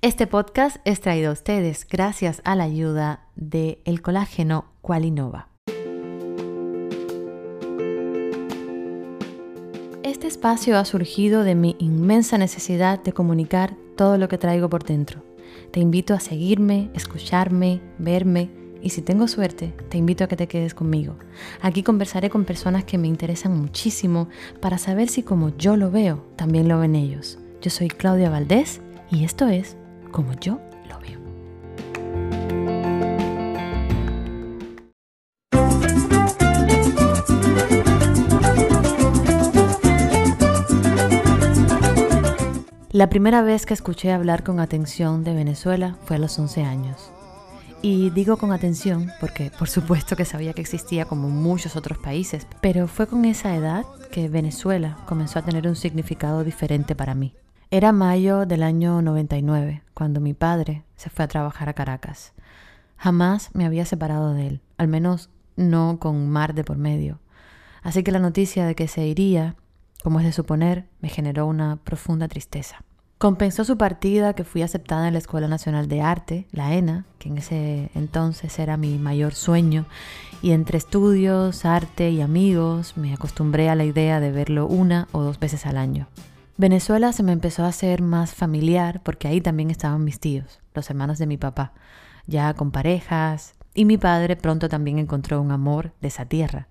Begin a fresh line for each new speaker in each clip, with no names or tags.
Este podcast es traído a ustedes gracias a la ayuda de el colágeno Qualinova. Este espacio ha surgido de mi inmensa necesidad de comunicar todo lo que traigo por dentro. Te invito a seguirme, escucharme, verme y si tengo suerte, te invito a que te quedes conmigo. Aquí conversaré con personas que me interesan muchísimo para saber si como yo lo veo, también lo ven ellos. Yo soy Claudia Valdés y esto es Como yo lo veo. La primera vez que escuché hablar con atención de Venezuela fue a los 11 años. Y digo con atención porque por supuesto que sabía que existía como muchos otros países, pero fue con esa edad que Venezuela comenzó a tener un significado diferente para mí. Era mayo del año 99, cuando mi padre se fue a trabajar a Caracas. Jamás me había separado de él, al menos no con mar de por medio. Así que la noticia de que se iría, como es de suponer, me generó una profunda tristeza. Compensó su partida que fui aceptada en la Escuela Nacional de Arte, la ENA, que en ese entonces era mi mayor sueño, y entre estudios, arte y amigos me acostumbré a la idea de verlo una o dos veces al año. Venezuela se me empezó a hacer más familiar porque ahí también estaban mis tíos, los hermanos de mi papá, ya con parejas, y mi padre pronto también encontró un amor de esa tierra.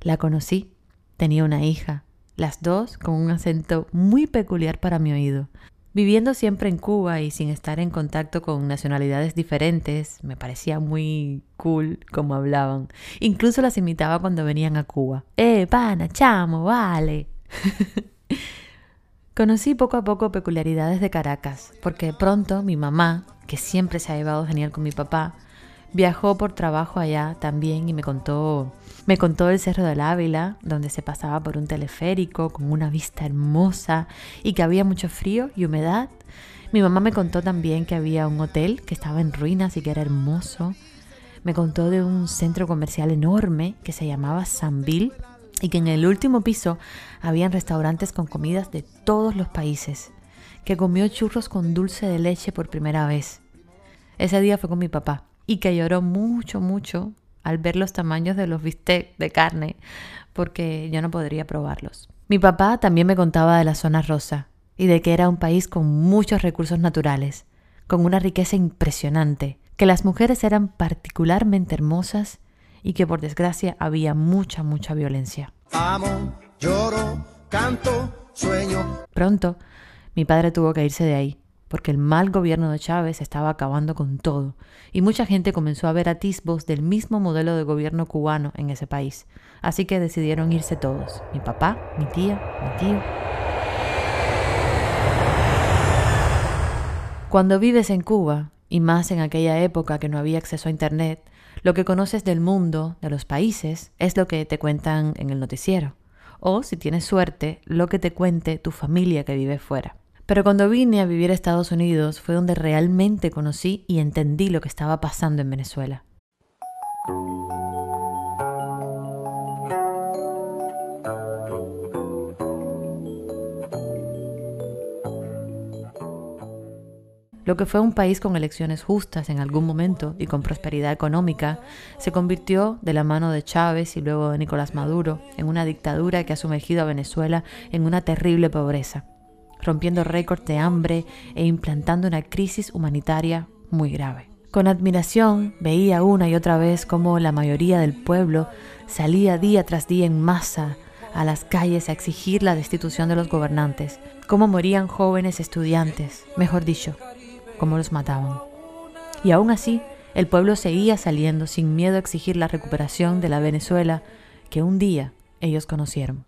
La conocí, tenía una hija, las dos con un acento muy peculiar para mi oído. Viviendo siempre en Cuba y sin estar en contacto con nacionalidades diferentes, me parecía muy cool como hablaban. Incluso las imitaba cuando venían a Cuba. ¡Eh, pana, chamo, vale! Conocí poco a poco peculiaridades de Caracas, porque pronto mi mamá, que siempre se ha llevado genial con mi papá, viajó por trabajo allá también y me contó me contó el Cerro del Ávila, donde se pasaba por un teleférico con una vista hermosa y que había mucho frío y humedad. Mi mamá me contó también que había un hotel que estaba en ruinas y que era hermoso. Me contó de un centro comercial enorme que se llamaba Sanville y que en el último piso habían restaurantes con comidas de todos los países, que comió churros con dulce de leche por primera vez. Ese día fue con mi papá y que lloró mucho, mucho al ver los tamaños de los bistecs de carne, porque yo no podría probarlos. Mi papá también me contaba de la zona rosa y de que era un país con muchos recursos naturales, con una riqueza impresionante, que las mujeres eran particularmente hermosas y que por desgracia había mucha, mucha violencia.
Amo, lloro, canto, sueño.
Pronto, mi padre tuvo que irse de ahí porque el mal gobierno de Chávez estaba acabando con todo, y mucha gente comenzó a ver atisbos del mismo modelo de gobierno cubano en ese país. Así que decidieron irse todos, mi papá, mi tía, mi tío. Cuando vives en Cuba, y más en aquella época que no había acceso a Internet, lo que conoces del mundo, de los países, es lo que te cuentan en el noticiero. O, si tienes suerte, lo que te cuente tu familia que vive fuera. Pero cuando vine a vivir a Estados Unidos fue donde realmente conocí y entendí lo que estaba pasando en Venezuela. Lo que fue un país con elecciones justas en algún momento y con prosperidad económica, se convirtió de la mano de Chávez y luego de Nicolás Maduro en una dictadura que ha sumergido a Venezuela en una terrible pobreza rompiendo récords de hambre e implantando una crisis humanitaria muy grave. Con admiración veía una y otra vez cómo la mayoría del pueblo salía día tras día en masa a las calles a exigir la destitución de los gobernantes, cómo morían jóvenes estudiantes, mejor dicho, cómo los mataban. Y aún así, el pueblo seguía saliendo sin miedo a exigir la recuperación de la Venezuela que un día ellos conocieron.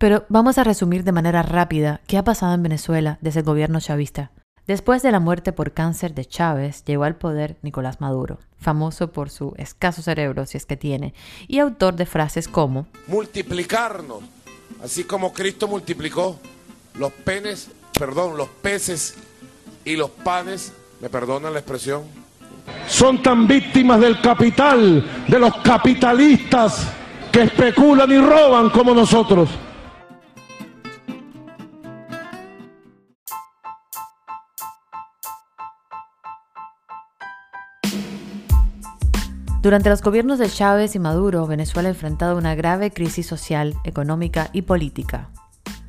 Pero vamos a resumir de manera rápida qué ha pasado en Venezuela desde el gobierno chavista. Después de la muerte por cáncer de Chávez, llegó al poder Nicolás Maduro, famoso por su escaso cerebro, si es que tiene, y autor de frases como
multiplicarnos Así como Cristo multiplicó los penes, perdón, los peces y los panes, me perdonan la expresión.
Son tan víctimas del capital, de los capitalistas que especulan y roban como nosotros.
Durante los gobiernos de Chávez y Maduro, Venezuela ha enfrentado una grave crisis social, económica y política.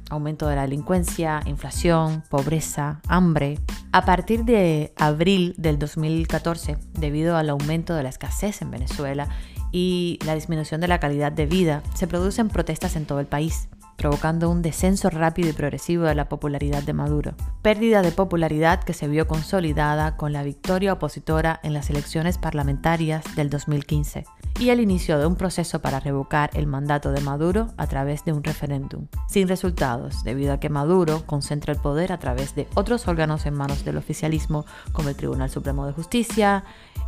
Aumento de la delincuencia, inflación, pobreza, hambre. A partir de abril del 2014, debido al aumento de la escasez en Venezuela y la disminución de la calidad de vida, se producen protestas en todo el país provocando un descenso rápido y progresivo de la popularidad de Maduro. Pérdida de popularidad que se vio consolidada con la victoria opositora en las elecciones parlamentarias del 2015 y el inicio de un proceso para revocar el mandato de Maduro a través de un referéndum, sin resultados, debido a que Maduro concentra el poder a través de otros órganos en manos del oficialismo, como el Tribunal Supremo de Justicia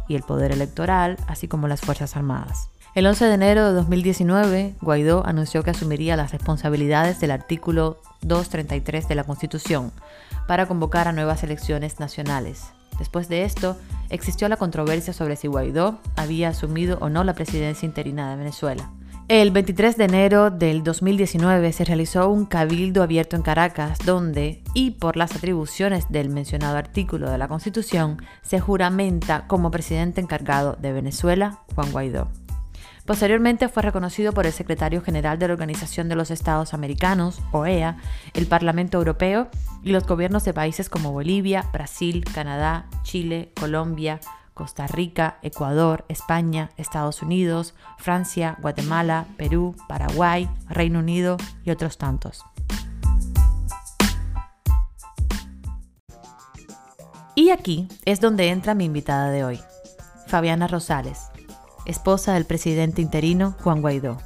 y el Poder Electoral, así como las Fuerzas Armadas. El 11 de enero de 2019, Guaidó anunció que asumiría las responsabilidades del artículo 233 de la Constitución para convocar a nuevas elecciones nacionales. Después de esto, existió la controversia sobre si Guaidó había asumido o no la presidencia interina de Venezuela. El 23 de enero del 2019 se realizó un cabildo abierto en Caracas donde, y por las atribuciones del mencionado artículo de la Constitución, se juramenta como presidente encargado de Venezuela Juan Guaidó. Posteriormente fue reconocido por el secretario general de la Organización de los Estados Americanos, OEA, el Parlamento Europeo y los gobiernos de países como Bolivia, Brasil, Canadá, Chile, Colombia, Costa Rica, Ecuador, España, Estados Unidos, Francia, Guatemala, Perú, Paraguay, Reino Unido y otros tantos. Y aquí es donde entra mi invitada de hoy, Fabiana Rosales, esposa del presidente interino Juan Guaidó.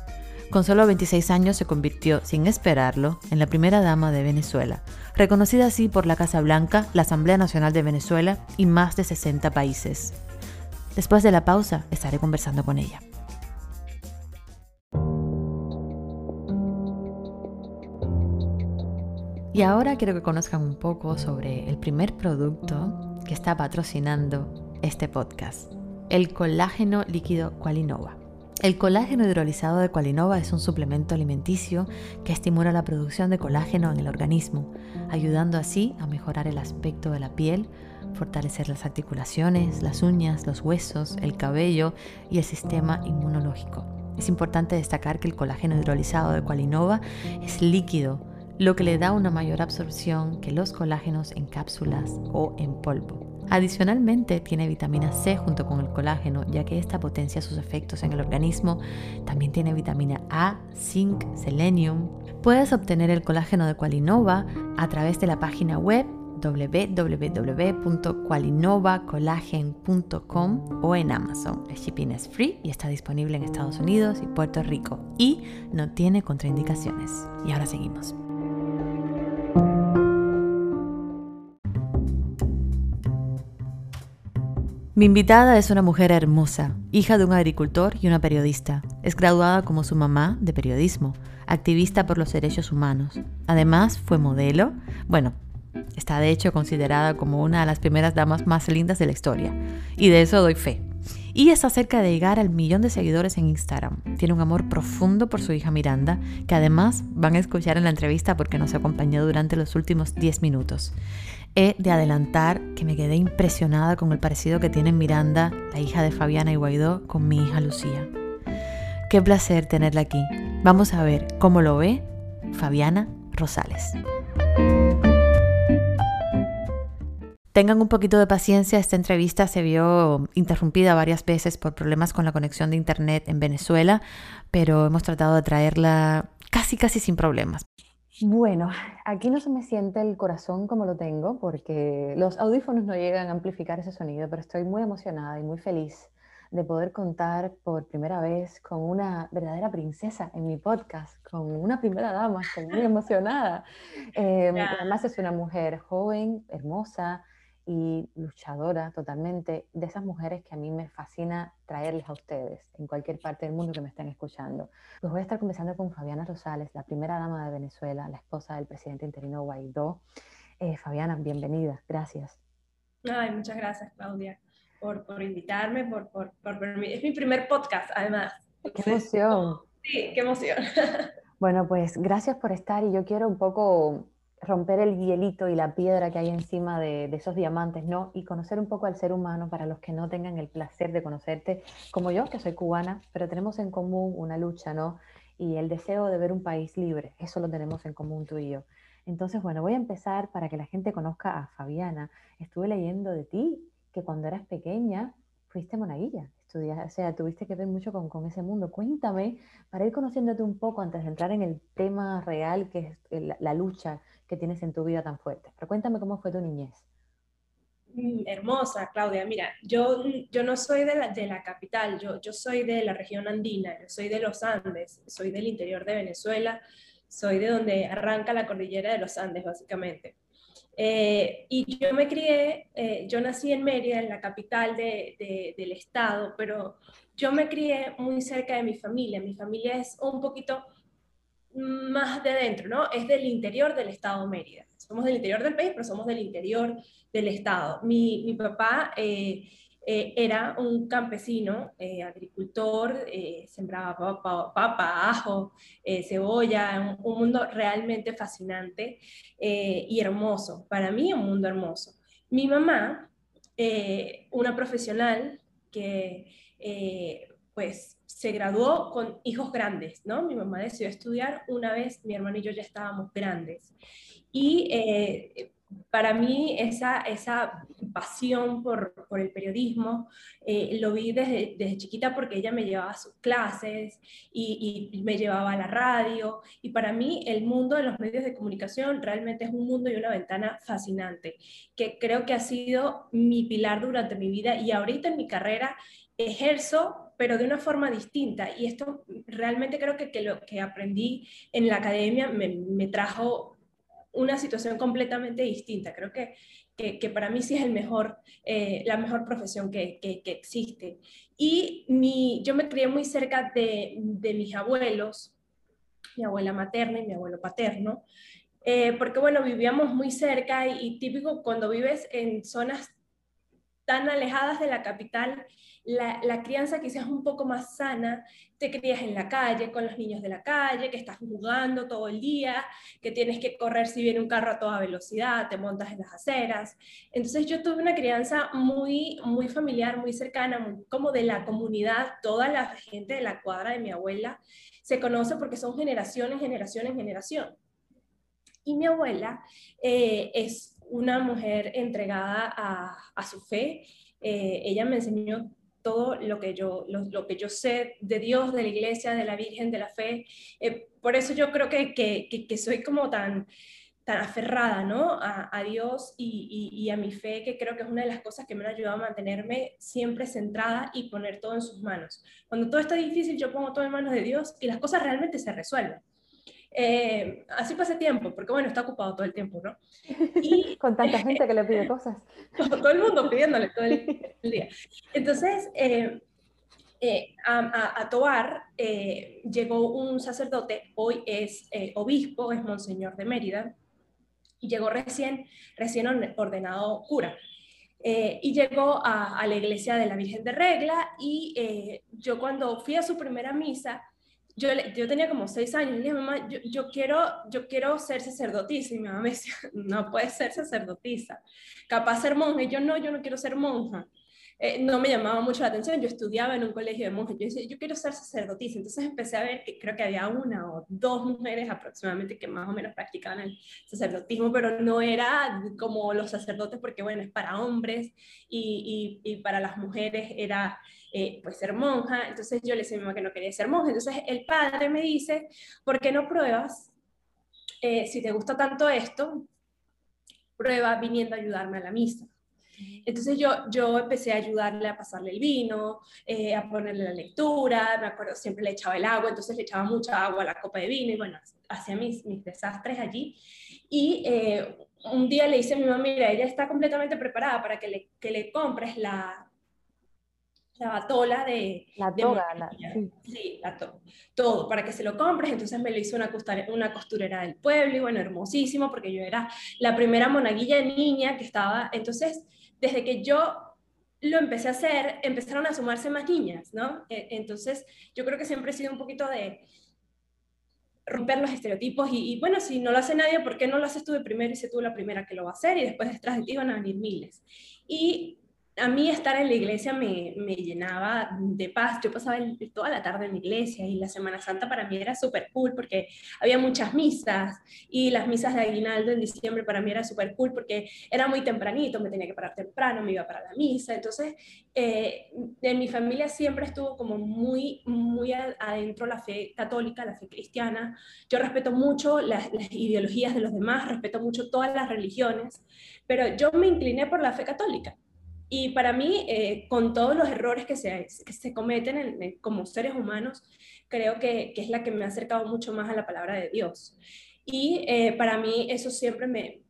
Con solo 26 años se convirtió, sin esperarlo, en la primera dama de Venezuela, reconocida así por la Casa Blanca, la Asamblea Nacional de Venezuela y más de 60 países. Después de la pausa estaré conversando con ella. Y ahora quiero que conozcan un poco sobre el primer producto que está patrocinando este podcast el colágeno líquido Qualinova. El colágeno hidrolizado de Qualinova es un suplemento alimenticio que estimula la producción de colágeno en el organismo, ayudando así a mejorar el aspecto de la piel, fortalecer las articulaciones, las uñas, los huesos, el cabello y el sistema inmunológico. Es importante destacar que el colágeno hidrolizado de Qualinova es líquido, lo que le da una mayor absorción que los colágenos en cápsulas o en polvo. Adicionalmente tiene vitamina C junto con el colágeno, ya que esta potencia sus efectos en el organismo. También tiene vitamina A, zinc, selenium. Puedes obtener el colágeno de Qualinova a través de la página web www.qualinovacolagen.com o en Amazon. El shipping es free y está disponible en Estados Unidos y Puerto Rico y no tiene contraindicaciones. Y ahora seguimos. Mi invitada es una mujer hermosa, hija de un agricultor y una periodista. Es graduada como su mamá de periodismo, activista por los derechos humanos. Además, fue modelo. Bueno, está de hecho considerada como una de las primeras damas más lindas de la historia. Y de eso doy fe. Y está cerca de llegar al millón de seguidores en Instagram. Tiene un amor profundo por su hija Miranda, que además van a escuchar en la entrevista porque nos acompañó durante los últimos 10 minutos. He de adelantar que me quedé impresionada con el parecido que tiene Miranda, la hija de Fabiana y Guaidó, con mi hija Lucía. Qué placer tenerla aquí. Vamos a ver cómo lo ve Fabiana Rosales. Tengan un poquito de paciencia, esta entrevista se vio interrumpida varias veces por problemas con la conexión de Internet en Venezuela, pero hemos tratado de traerla casi, casi sin problemas. Bueno, aquí no se me siente el corazón como lo tengo porque los audífonos no llegan a amplificar ese sonido, pero estoy muy emocionada y muy feliz de poder contar por primera vez con una verdadera princesa en mi podcast, con una primera dama, estoy muy emocionada. Em, además es una mujer joven, hermosa
y luchadora totalmente, de esas mujeres que a mí me fascina traerles a ustedes en cualquier parte del mundo que me estén escuchando. Pues voy a estar conversando con Fabiana Rosales, la primera dama de Venezuela, la esposa del presidente interino Guaidó. Eh, Fabiana, bienvenida, gracias.
Ay, muchas gracias, Claudia, por, por invitarme, por, por, por, es mi primer podcast, además.
¡Qué emoción!
Sí, qué emoción.
Bueno, pues gracias por estar y yo quiero un poco romper el hielito y la piedra que hay encima de, esos diamantes, ¿no? Y conocer un poco al ser humano para los que no tengan el placer de conocerte, como yo, que soy cubana, pero tenemos en común una lucha, ¿no? Y el deseo de ver un país libre, eso lo tenemos en común tú y yo. Entonces, bueno, voy a empezar para que la gente conozca a Fabiana. Estuve leyendo de ti que cuando eras pequeña fuiste monaguilla, o sea, tuviste que ver mucho con, con, ese mundo. Cuéntame, para ir conociéndote un poco antes de entrar en el tema real, que es la lucha que tienes en tu vida tan fuerte. Pero cuéntame cómo fue tu niñez.
Mm, hermosa, Claudia. Mira, yo, yo no soy de la, de la capital, yo, yo soy de la región andina, yo soy de los Andes, soy del interior de Venezuela, soy de donde arranca la cordillera de los Andes, básicamente. Eh, y yo me crié, eh, yo nací en Mérida, en la capital de, de, del estado, pero yo me crié muy cerca de mi familia. Mi familia es un poquito más de dentro, ¿no? Es del interior del estado Mérida. Somos del interior del país, pero somos del interior del estado. Mi, mi papá eh, eh, era un campesino, eh, agricultor, sembraba papa, papa ajo, cebolla, un, un, mundo realmente fascinante y hermoso. Para mí, un mundo hermoso. Mi mamá, una profesional que pues se graduó con hijos grandes, ¿no? Mi mamá decidió estudiar una vez, mi hermano y yo ya estábamos grandes. Y eh, para mí esa, esa pasión por, por el periodismo eh, lo vi desde, desde, chiquita porque ella me llevaba a sus clases y, y, me llevaba a la radio. Y para mí el mundo de los medios de comunicación realmente es un mundo y una ventana fascinante, que creo que ha sido mi pilar durante mi vida y ahorita en mi carrera ejerzo pero de una forma distinta. Y esto realmente creo que, que lo que aprendí en la academia me, me, trajo una situación completamente distinta. Creo que, que, que para mí sí es el mejor, eh, la mejor profesión que, que, existe. Y mi, yo me crié muy cerca de, de mis abuelos, mi abuela materna y mi abuelo paterno, eh, porque bueno, vivíamos muy cerca y, y típico cuando vives en zonas tan alejadas de la capital, la, la, crianza quizás un poco más sana, te crías en la calle, con los niños de la calle, que estás jugando todo el día, que tienes que correr si viene un carro a toda velocidad, te montas en las aceras. Entonces yo tuve una crianza muy, muy familiar, muy cercana, como de la comunidad, toda la gente de la cuadra de mi abuela se conoce porque son generaciones, generaciones, generación. Y mi abuela eh, es una mujer entregada a, a su fe. Eh, ella me enseñó todo lo que, yo, lo, que yo sé de Dios, de la iglesia, de la Virgen, de la fe. Eh, por eso yo creo que, que, que, soy como tan, tan aferrada ¿no? a, a Dios y, y, y, a mi fe, que creo que es una de las cosas que me ha ayudado a mantenerme siempre centrada y poner todo en sus manos. Cuando todo está difícil, yo pongo todo en manos de Dios y las cosas realmente se resuelven. Eh, así pasé tiempo, porque bueno, está ocupado todo el tiempo, ¿no?
Y, Con tanta gente que le pide cosas.
todo el mundo pidiéndole todo el, día. Entonces, eh, eh, a, a, Tobar eh, llegó un sacerdote, hoy es eh, obispo, es Monseñor de Mérida, y llegó recién, recién ordenado cura. Eh, y llegó a, a, la iglesia de la Virgen de Regla y eh, yo cuando fui a su primera misa, yo, yo tenía como seis años y le dije, mamá, yo, yo, quiero, yo quiero ser sacerdotisa. Y mi mamá me decía, no puedes ser sacerdotisa. Capaz ser monja. Y yo, no, yo no quiero ser monja. Eh, no me llamaba mucho la atención. Yo estudiaba en un colegio de monjas. Yo decía, yo quiero ser sacerdotisa. Entonces empecé a ver que creo que había una o dos mujeres aproximadamente que más o menos practicaban el sacerdotismo, pero no era como los sacerdotes porque, bueno, es para hombres y, y, y para las mujeres era eh, pues ser monja. Entonces yo le decía a mi mamá que no quería ser monja. Entonces el padre me dice, ¿por qué no pruebas? Eh, si te gusta tanto esto, prueba viniendo a ayudarme a la misa. Entonces yo, yo empecé a ayudarle a pasarle el vino, eh, a ponerle la lectura, me acuerdo, siempre le echaba el agua, entonces le echaba mucha agua a la copa de vino y bueno, hacía mis, mis desastres allí. Y eh, un día le dice a mi mamá, mira, ella está completamente preparada para que le, que le compres la, la batola de...
La
de
toga, la-
mantequilla.
sí.
Sí, la to- todo, para que se lo compres. Entonces me lo hizo una, costura- una costurera del pueblo y bueno, hermosísimo, porque yo era la primera monaguilla de niña que estaba. Entonces, desde que yo lo empecé a hacer, empezaron a sumarse más niñas, ¿no? E- Entonces, yo creo que siempre he sido un poquito de romper los estereotipos y, y, bueno, si no lo hace nadie, ¿por qué no lo haces tú de primero y sé tú la primera que lo va a hacer? Y después detrás de ti van a venir miles. Y a mí estar en la iglesia me, llenaba de paz. Yo pasaba toda la tarde en la iglesia y la Semana Santa para mí era súper cool porque había muchas misas y las misas de aguinaldo en diciembre para mí era súper cool porque era muy tempranito, me tenía que parar temprano, me iba para la misa. Entonces, eh, en mi familia siempre estuvo como muy, muy adentro la fe católica, la fe cristiana. Yo respeto mucho las ideologías de los demás, respeto mucho todas las religiones, pero yo me incliné por la fe católica. Y para mí, eh, con todos los errores que se, que se cometen en- en- como seres humanos, creo que, que es la que me ha acercado mucho más a la palabra de Dios. Y eh, para mí eso siempre me,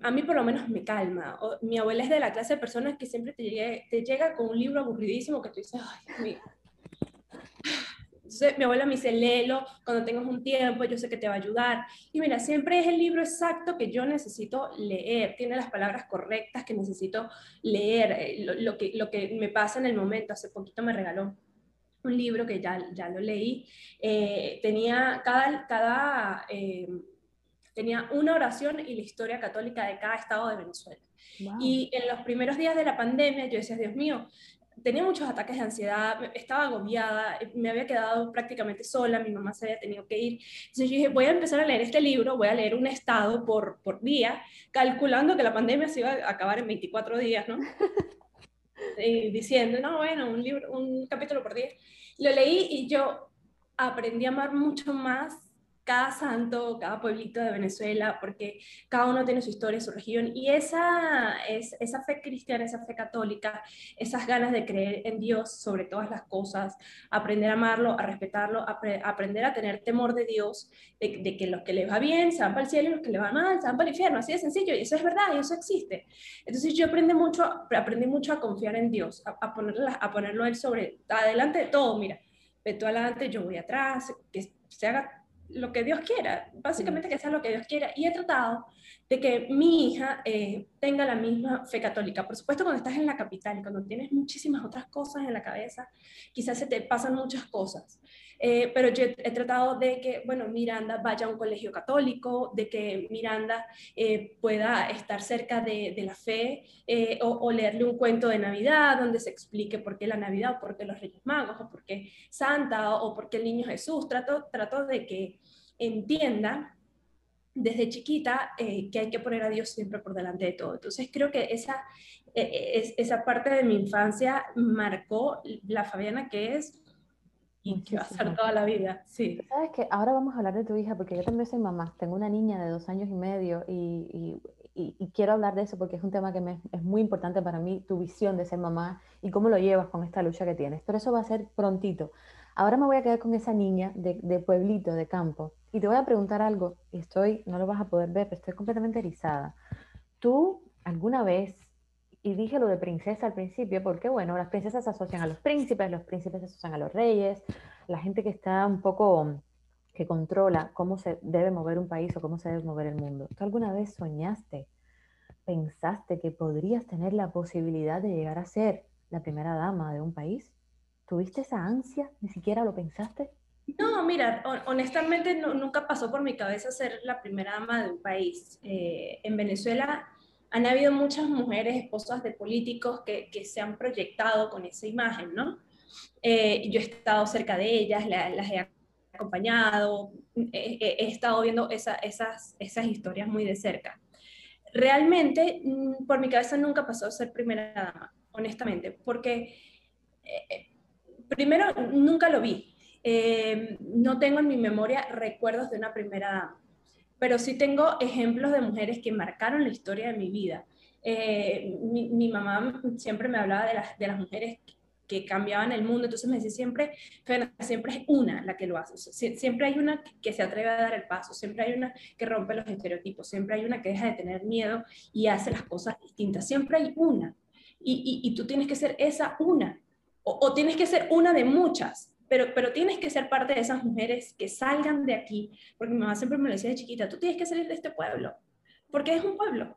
a mí por lo menos me calma. Mi abuela es de la clase de personas que siempre te, llega con un libro aburridísimo que tú dices, ay. Entonces mi abuela me dice, léelo cuando tengas un tiempo, yo sé que te va a ayudar. Y mira, siempre es el libro exacto que yo necesito leer, tiene las palabras correctas que necesito leer, eh, lo, lo que, lo que me pasa en el momento. Hace poquito me regaló un libro que ya, ya lo leí. Eh, tenía cada, cada eh, tenía una oración y la historia católica de cada estado de Venezuela.
Wow.
Y en los primeros días de la pandemia yo decía, Dios mío, tenía muchos ataques de ansiedad, estaba agobiada, eh, me había quedado prácticamente sola, mi mamá se había tenido que ir. Entonces yo dije, voy a empezar a leer este libro, voy a leer un estado por, por día, calculando que la pandemia se iba a acabar en 24 días, ¿no? Y diciendo, no, bueno, un, libro, un capítulo por día. Lo leí y yo aprendí a amar mucho más cada santo, cada pueblito de Venezuela, porque cada uno tiene su historia, su región, y esa, es, esa fe cristiana, esa fe católica, esas ganas de creer en Dios sobre todas las cosas, aprender a amarlo, a respetarlo, apre- aprender a tener temor de Dios, de, de que los que les va bien se van para el cielo y los que les va mal se van para el infierno, así de sencillo, y eso es verdad, y eso existe. Entonces yo aprendí mucho, aprendí mucho a confiar en Dios, a, a, ponerla, a ponerlo a Él sobre, adelante de todo, mira, ve tú adelante, yo voy atrás, que se haga lo que Dios quiera, básicamente que sea lo que Dios quiera. Y he tratado de que mi hija eh, tenga la misma fe católica. Por supuesto, cuando estás en la capital, cuando tienes muchísimas otras cosas en la cabeza, quizás se te pasan muchas cosas. Eh, pero yo he, tratado de que, bueno, Miranda vaya a un colegio católico, de que Miranda eh, pueda estar cerca de, de la fe eh, o, o leerle un cuento de Navidad donde se explique por qué la Navidad, o por qué los Reyes Magos, o por qué Santa, o por qué el Niño Jesús. Trato, trato de que entienda desde chiquita eh, que hay que poner a Dios siempre por delante de todo. Entonces creo que esa, eh, es, esa parte de mi infancia marcó la Fabiana que es y que va a ser toda la vida. Sí.
Sabes que ahora vamos a hablar de tu hija, porque yo también soy mamá. Tengo una niña de dos años y medio y, y- y- y quiero hablar de eso porque es un tema que me, es muy importante para mí, tu visión de ser mamá y cómo lo llevas con esta lucha que tienes. Pero eso va a ser prontito. Ahora me voy a quedar con esa niña de, de pueblito, de campo, y te voy a preguntar algo, y estoy, no lo vas a poder ver, pero estoy completamente erizada. ¿Tú alguna vez, y dije lo de princesa al principio, porque bueno, las princesas se asocian a los príncipes, los príncipes se asocian a los reyes, la gente que está un poco, que controla cómo se debe mover un país o cómo se debe mover el mundo. ¿Tú alguna vez soñaste, pensaste que podrías tener la posibilidad de llegar a ser la primera dama de un país? ¿Tuviste esa ansia? ¿Ni siquiera lo pensaste?
No, mira, hon- honestamente no- nunca pasó por mi cabeza ser la primera dama de un país. Eh, en Venezuela han habido muchas mujeres, esposas de políticos, que, que se han proyectado con esa imagen, ¿no? Eh, yo he estado cerca de ellas, la- las he acompañado, he, he- estado viendo esa- esas, esas historias muy de cerca. Realmente, mm, por mi cabeza nunca pasó ser primera dama, honestamente, porque eh, primero nunca lo vi. Eh, no tengo en mi memoria recuerdos de una primera dama, pero sí tengo ejemplos de mujeres que marcaron la historia de mi vida. Eh, mi, mamá siempre me hablaba de las, de las mujeres que cambiaban el mundo. Entonces me decía siempre, siempre es una la que lo hace. siempre hay una que se atreve a dar el paso, siempre hay una que rompe los estereotipos, siempre hay una que deja de tener miedo y hace las cosas distintas. Siempre hay una. Y, y, tú tienes que ser esa una. O, tienes que ser una de muchas. Pero, pero tienes que ser parte de esas mujeres que salgan de aquí. Porque mi mamá siempre me lo decía de chiquita, tú tienes que salir de este pueblo. Porque es un pueblo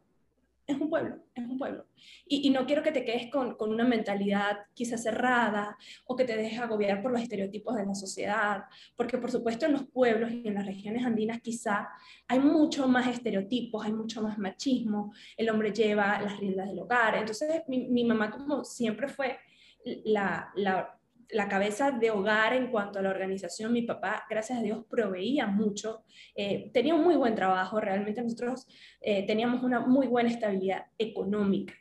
es un pueblo, es un pueblo. Y, no quiero que te quedes con, con, una mentalidad quizás cerrada o que te dejes agobiar por los estereotipos de la sociedad, porque por supuesto en los pueblos y en las regiones andinas quizá hay mucho más estereotipos, hay mucho más machismo, el hombre lleva las riendas del hogar. Entonces mi, mi mamá como siempre fue la, la la cabeza de hogar en cuanto a la organización, mi papá, gracias a Dios, proveía mucho, eh, tenía un muy buen trabajo, realmente nosotros eh, teníamos una muy buena estabilidad económica.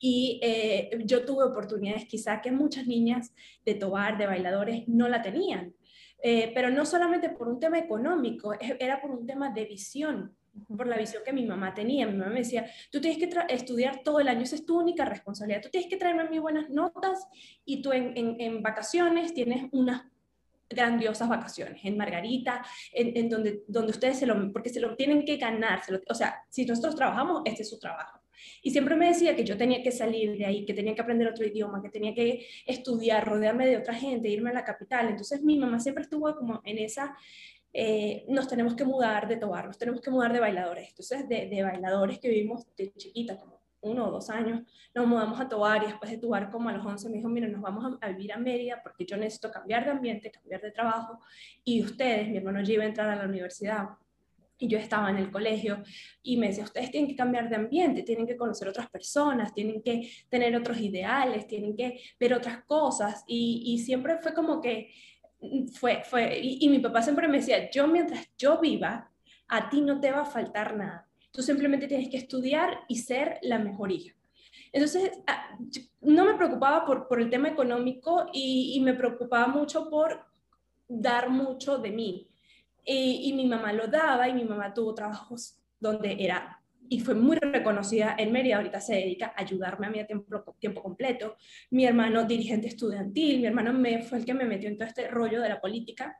Y eh, yo tuve oportunidades quizá que muchas niñas de tobar, de bailadores, no la tenían. pero no solamente por un tema económico, era por un tema de visión por la visión que mi mamá tenía. Mi mamá me decía, tú tienes que estudiar todo el año, esa es tu única responsabilidad, tú tienes que traerme muy buenas notas y tú en, vacaciones tienes unas grandiosas vacaciones en Margarita, en, en, donde, donde ustedes se lo, porque se lo tienen que ganar, o sea, si nosotros trabajamos, este es su trabajo. Y siempre me decía que yo tenía que salir de ahí, que tenía que aprender otro idioma, que tenía que estudiar, rodearme de otra gente, irme a la capital. Entonces mi mamá siempre estuvo como en esa, eh, nos tenemos que mudar de Tobar, nos tenemos que mudar de bailadores. Entonces, de, de, bailadores que vivimos de chiquita, como uno o dos años, nos mudamos a Tobar y después de Tobar, como a los 11, me dijo, mira, nos vamos a, vivir a Mérida porque yo necesito cambiar de ambiente, cambiar de trabajo. Y ustedes, mi hermano ya iba a entrar a la universidad y yo estaba en el colegio y me decía, ustedes tienen que cambiar de ambiente, tienen que conocer otras personas, tienen que tener otros ideales, tienen que ver otras cosas. Y, y siempre fue como que fue, fue, y, mi papá siempre me decía, yo mientras yo viva, a ti no te va a faltar nada. Tú simplemente tienes que estudiar y ser la mejor hija. Entonces, ah, no me preocupaba por, por el tema económico y, me preocupaba mucho por dar mucho de mí. Y, y mi mamá lo daba y mi mamá tuvo trabajos donde era y fue muy reconocida en Mérida, ahorita se dedica a ayudarme a mí a tiempo, tiempo completo. Mi hermano dirigente estudiantil, mi hermano me, fue el que me metió en todo este rollo de la política.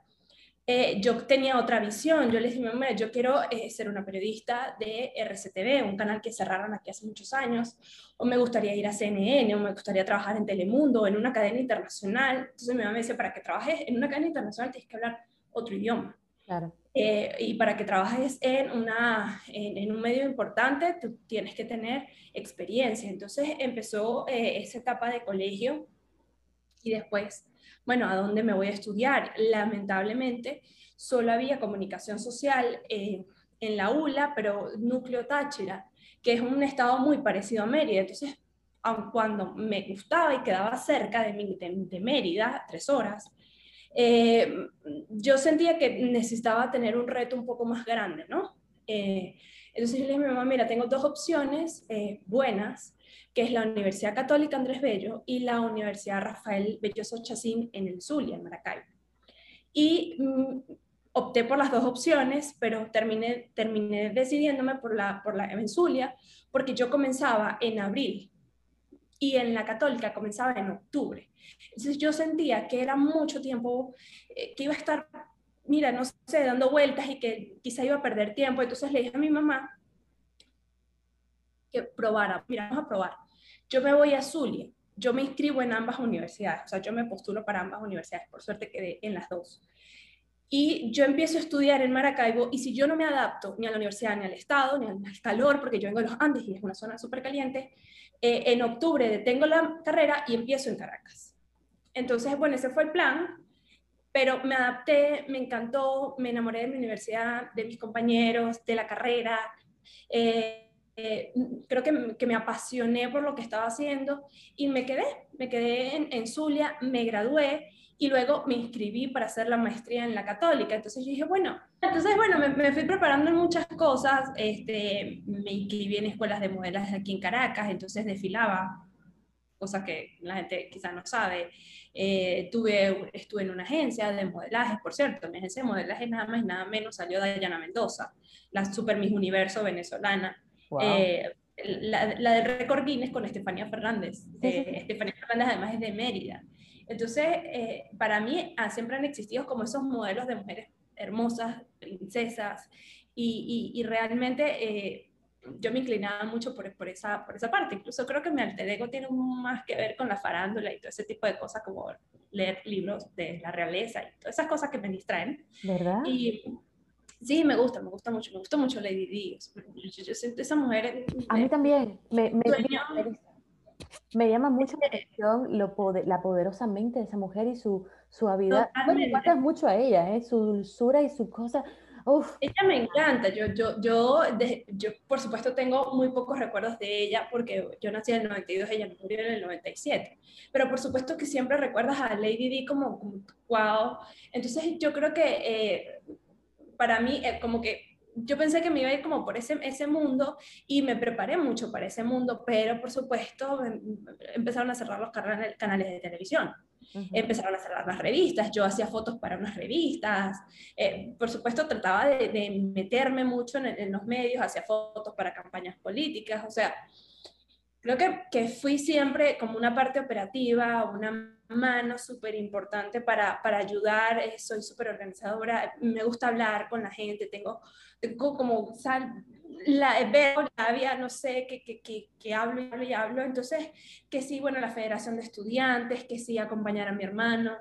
Eh, yo tenía otra visión, yo le dije, mamá, yo quiero eh, ser una periodista de RCTV, un canal que cerraron aquí hace muchos años, o me gustaría ir a CNN, o me gustaría trabajar en Telemundo, o en una cadena internacional. Entonces mi mamá me dice, para que trabajes en una cadena internacional tienes que hablar otro idioma. Claro. Eh, y para que trabajes en, una, en, un medio importante, tú tienes que tener experiencia. Entonces empezó eh, esa etapa de colegio y después, bueno, ¿a dónde me voy a estudiar? Lamentablemente, solo había comunicación social eh, en la ULA, pero núcleo Táchira, que es un estado muy parecido a Mérida. Entonces, aun cuando me gustaba y quedaba cerca de, de, de Mérida, tres horas, eh, yo sentía que necesitaba tener un reto un poco más grande, ¿no? Eh, entonces yo le dije a mi mamá, mira, tengo dos opciones eh, buenas, que es la Universidad Católica Andrés Bello y la Universidad Rafael Belloso Chacín en el Zulia, en Maracay. Y mm, opté por las dos opciones, pero terminé, terminé decidiéndome por la, por la en Zulia, porque yo comenzaba en abril y en la católica comenzaba en octubre. Entonces yo sentía que era mucho tiempo, eh, que iba a estar, mira, no sé, dando vueltas y que quizá iba a perder tiempo. Entonces le dije a mi mamá que probara, mira, vamos a probar. Yo me voy a Zulia, yo me inscribo en ambas universidades, o sea, yo me postulo para ambas universidades, por suerte quedé en las dos. Y yo empiezo a estudiar en Maracaibo y si yo no me adapto ni a la universidad, ni al estado, ni al calor, porque yo vengo de los Andes y es una zona súper caliente, eh, en octubre detengo la carrera y empiezo en Caracas. Entonces, bueno, ese fue el plan, pero me adapté, me encantó, me enamoré de mi universidad, de mis compañeros, de la carrera. Eh, eh, creo que, que, me apasioné por lo que estaba haciendo y me quedé, me quedé en, en Zulia, me gradué y luego me inscribí para hacer la maestría en la católica. Entonces yo dije, bueno, entonces bueno, me, fui preparando en muchas cosas, este, me inscribí en escuelas de modelaje aquí en Caracas, entonces desfilaba, cosa que la gente quizás no sabe. Eh, tuve, estuve en una agencia de modelaje, por cierto, mi agencia de modelaje nada más y nada menos salió de Dayana Mendoza, la Super Miss Universo venezolana. Eh, la, la del récord Guinness con Estefanía Fernández. Eh, Estefanía Fernández además es de Mérida. Entonces, eh, para mí ah, siempre han existido como esos modelos de mujeres hermosas, princesas, y, y, realmente eh, yo me inclinaba mucho por, por, esa, por esa parte. Incluso creo que mi alter ego tiene más que ver con la farándula y todo ese tipo de cosas como leer libros de la realeza y todas esas cosas que me distraen.
¿Verdad?
Y sí, me gusta, me gusta mucho, me gusta mucho Lady Di. Yo, siento esa mujer...
A mí también, me, me, me, llama mucho la atención lo la poderosa mente de esa mujer y su suavidad. Bueno, me mucho a ella, ¿eh? su dulzura y su cosa
ella me encanta. Yo, yo, yo, yo, por supuesto, tengo muy pocos recuerdos de ella porque yo nací en el 92, ella murió en el 97. Pero por supuesto que siempre recuerdas a Lady Di como, como wow. Entonces, yo creo que eh, para mí, eh, como que yo pensé que me iba a ir como por ese, ese mundo y me preparé mucho para ese mundo, pero por supuesto em, empezaron a cerrar los canales de televisión. Empezaron a cerrar las revistas, yo hacía fotos para unas revistas, eh, por supuesto trataba de, meterme mucho en, los medios, hacía fotos para campañas políticas, o sea, creo que, que fui siempre como una parte operativa, una mano súper importante para, para, ayudar, eh, soy súper organizadora, me gusta hablar con la gente, tengo, tengo como sal, la, veo la no sé, que, que, que, hablo y hablo y hablo. Entonces, que sí, bueno, la Federación de Estudiantes, que sí, acompañar a mi hermano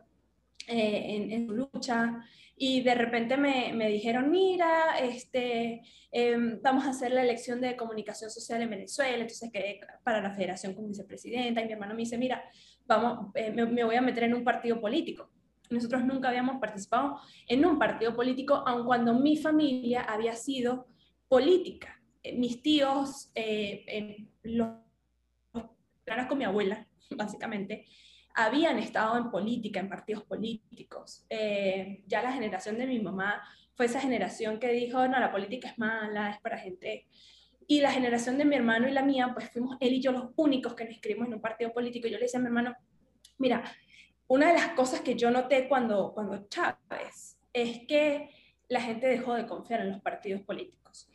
eh, en, en, su lucha. Y de repente me, me dijeron, mira, este, em, vamos a hacer la elección de comunicación social en Venezuela, entonces que para la federación como vicepresidenta. Y mi hermano me dice, mira, vamos, eh, me, me voy a meter en un partido político. Nosotros nunca habíamos participado en un partido político, aun cuando mi familia había sido política. Eh, mis tíos, eh, los, con mi abuela, básicamente, habían estado en política, en partidos políticos. Eh, ya la generación de mi mamá fue esa generación que dijo, no, la política es mala, es para gente... Y la generación de mi hermano y la mía, pues fuimos él y yo los únicos que nos inscribimos en un partido político. Yo le decía a mi hermano, mira, una de las cosas que yo noté cuando, cuando Chávez es que la gente dejó de confiar en los partidos políticos.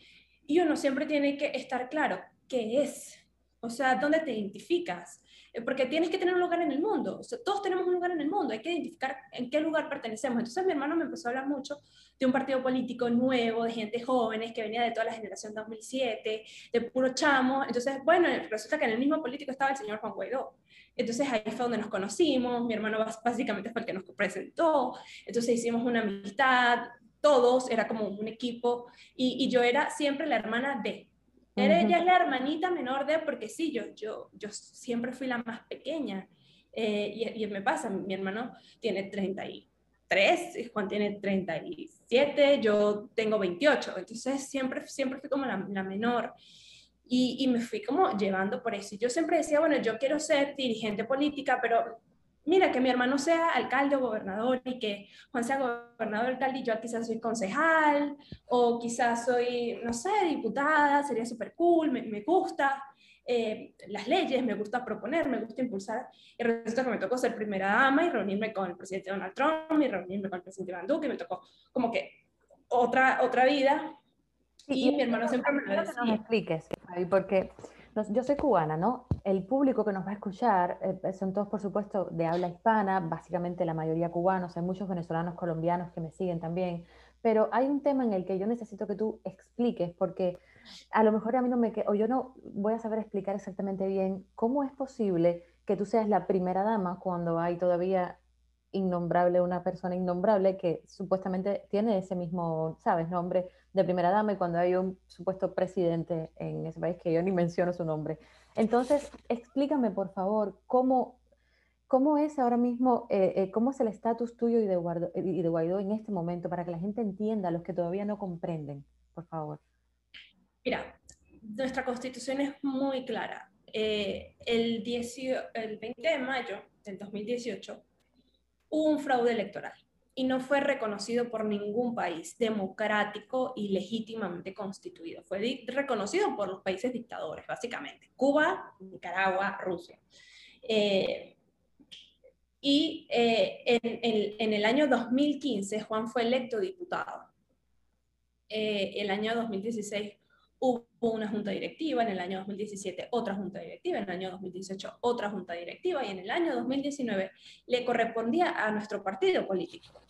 Y uno siempre tiene que estar claro qué es, o sea, dónde te identificas, porque tienes que tener un lugar en el mundo, o sea, todos tenemos un lugar en el mundo, hay que identificar en qué lugar pertenecemos. Entonces mi hermano me empezó a hablar mucho de un partido político nuevo, de gente jóvenes que venía de toda la generación 2007, de puro chamo. Entonces, bueno, resulta que en el mismo político estaba el señor Juan Guaidó. Entonces ahí fue donde nos conocimos, mi hermano básicamente fue el que nos presentó, entonces hicimos una amistad, todos, era como un equipo, y, yo era siempre la hermana de. Era, Ella es la hermanita menor de, porque sí, yo, yo, yo siempre fui la más pequeña. Eh, y, me pasa, mi hermano tiene 33, Juan tiene 37, yo tengo 28, entonces siempre, siempre fui como la, la menor. Y, y, me fui como llevando por eso. Y yo siempre decía, bueno, yo quiero ser dirigente política, pero mira, que mi hermano sea alcalde o gobernador y que Juan sea gobernador alcalde y yo quizás soy concejal o quizás soy, no sé, diputada, sería súper cool, me, me gusta. Eh, las leyes, me gusta proponer, me gusta impulsar. Y resulta que me tocó ser primera dama y reunirme con el presidente Donald Trump y reunirme con el presidente Van Duque y me tocó como que otra, otra vida. Y, mi hermano siempre me lo decía.
Que nos expliques, porque yo soy cubana, ¿no? El público que nos va a escuchar eh, son todos, por supuesto, de habla hispana, básicamente la mayoría cubanos, hay muchos venezolanos, colombianos que me siguen también, pero hay un tema en el que yo necesito que tú expliques, porque a lo mejor a mí no me... o yo no voy a saber explicar exactamente bien cómo es posible que tú seas la primera dama cuando hay todavía innombrable, una persona innombrable que supuestamente tiene ese mismo, ¿sabes?, nombre de primera dama y cuando hay un supuesto presidente en ese país que yo ni menciono su nombre. Entonces, explícame, por favor, cómo, cómo es ahora mismo, eh, eh, cómo es el estatus tuyo y de, Guaido, y de Guaidó en este momento para que la gente entienda, los que todavía no comprenden, por favor.
Mira, nuestra constitución es muy clara. Eh, el, el 20 de mayo del 2018 hubo un fraude electoral y no fue reconocido por ningún país democrático y legítimamente constituido. Fue reconocido por los países dictadores, básicamente. Cuba, Nicaragua, Rusia. Eh, y eh, en, el año 2015 Juan fue electo diputado. Eh, el año 2016 hubo una junta directiva, en el año 2017 otra junta directiva, en el año 2018 otra junta directiva y en el año 2019 le correspondía a nuestro partido político.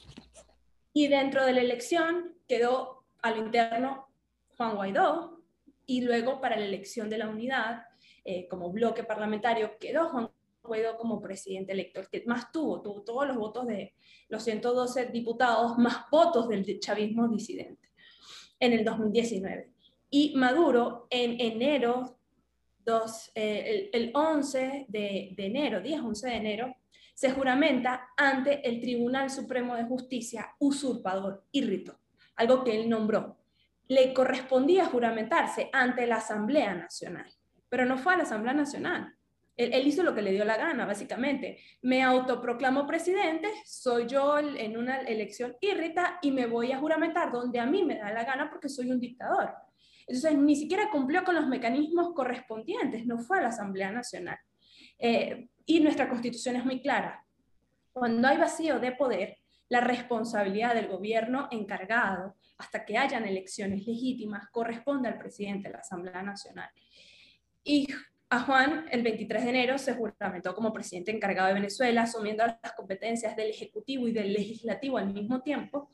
Y dentro de la elección quedó a lo interno Juan Guaidó y luego para la elección de la unidad eh, como bloque parlamentario quedó Juan Guaidó como presidente electo, el que más tuvo, tuvo todos los votos de los 112 diputados, más votos del chavismo disidente en el 2019. Y Maduro en enero, dos, eh, el, 11 de, de enero, 10, 11 de enero, se juramenta ante el Tribunal Supremo de Justicia usurpador y rito, algo que él nombró. Le correspondía juramentarse ante la Asamblea Nacional, pero no fue a la Asamblea Nacional, él, hizo lo que le dio la gana, básicamente. Me autoproclamo presidente, soy yo en una elección irrita y me voy a juramentar donde a mí me da la gana porque soy un dictador. Entonces, ni siquiera cumplió con los mecanismos correspondientes, no fue a la Asamblea Nacional. Eh, y nuestra constitución es muy clara. Cuando hay vacío de poder, la responsabilidad del gobierno encargado hasta que hayan elecciones legítimas corresponde al presidente de la Asamblea Nacional. Y a Juan, el 23 de enero, se juramentó como presidente encargado de Venezuela, asumiendo las competencias del Ejecutivo y del Legislativo al mismo tiempo.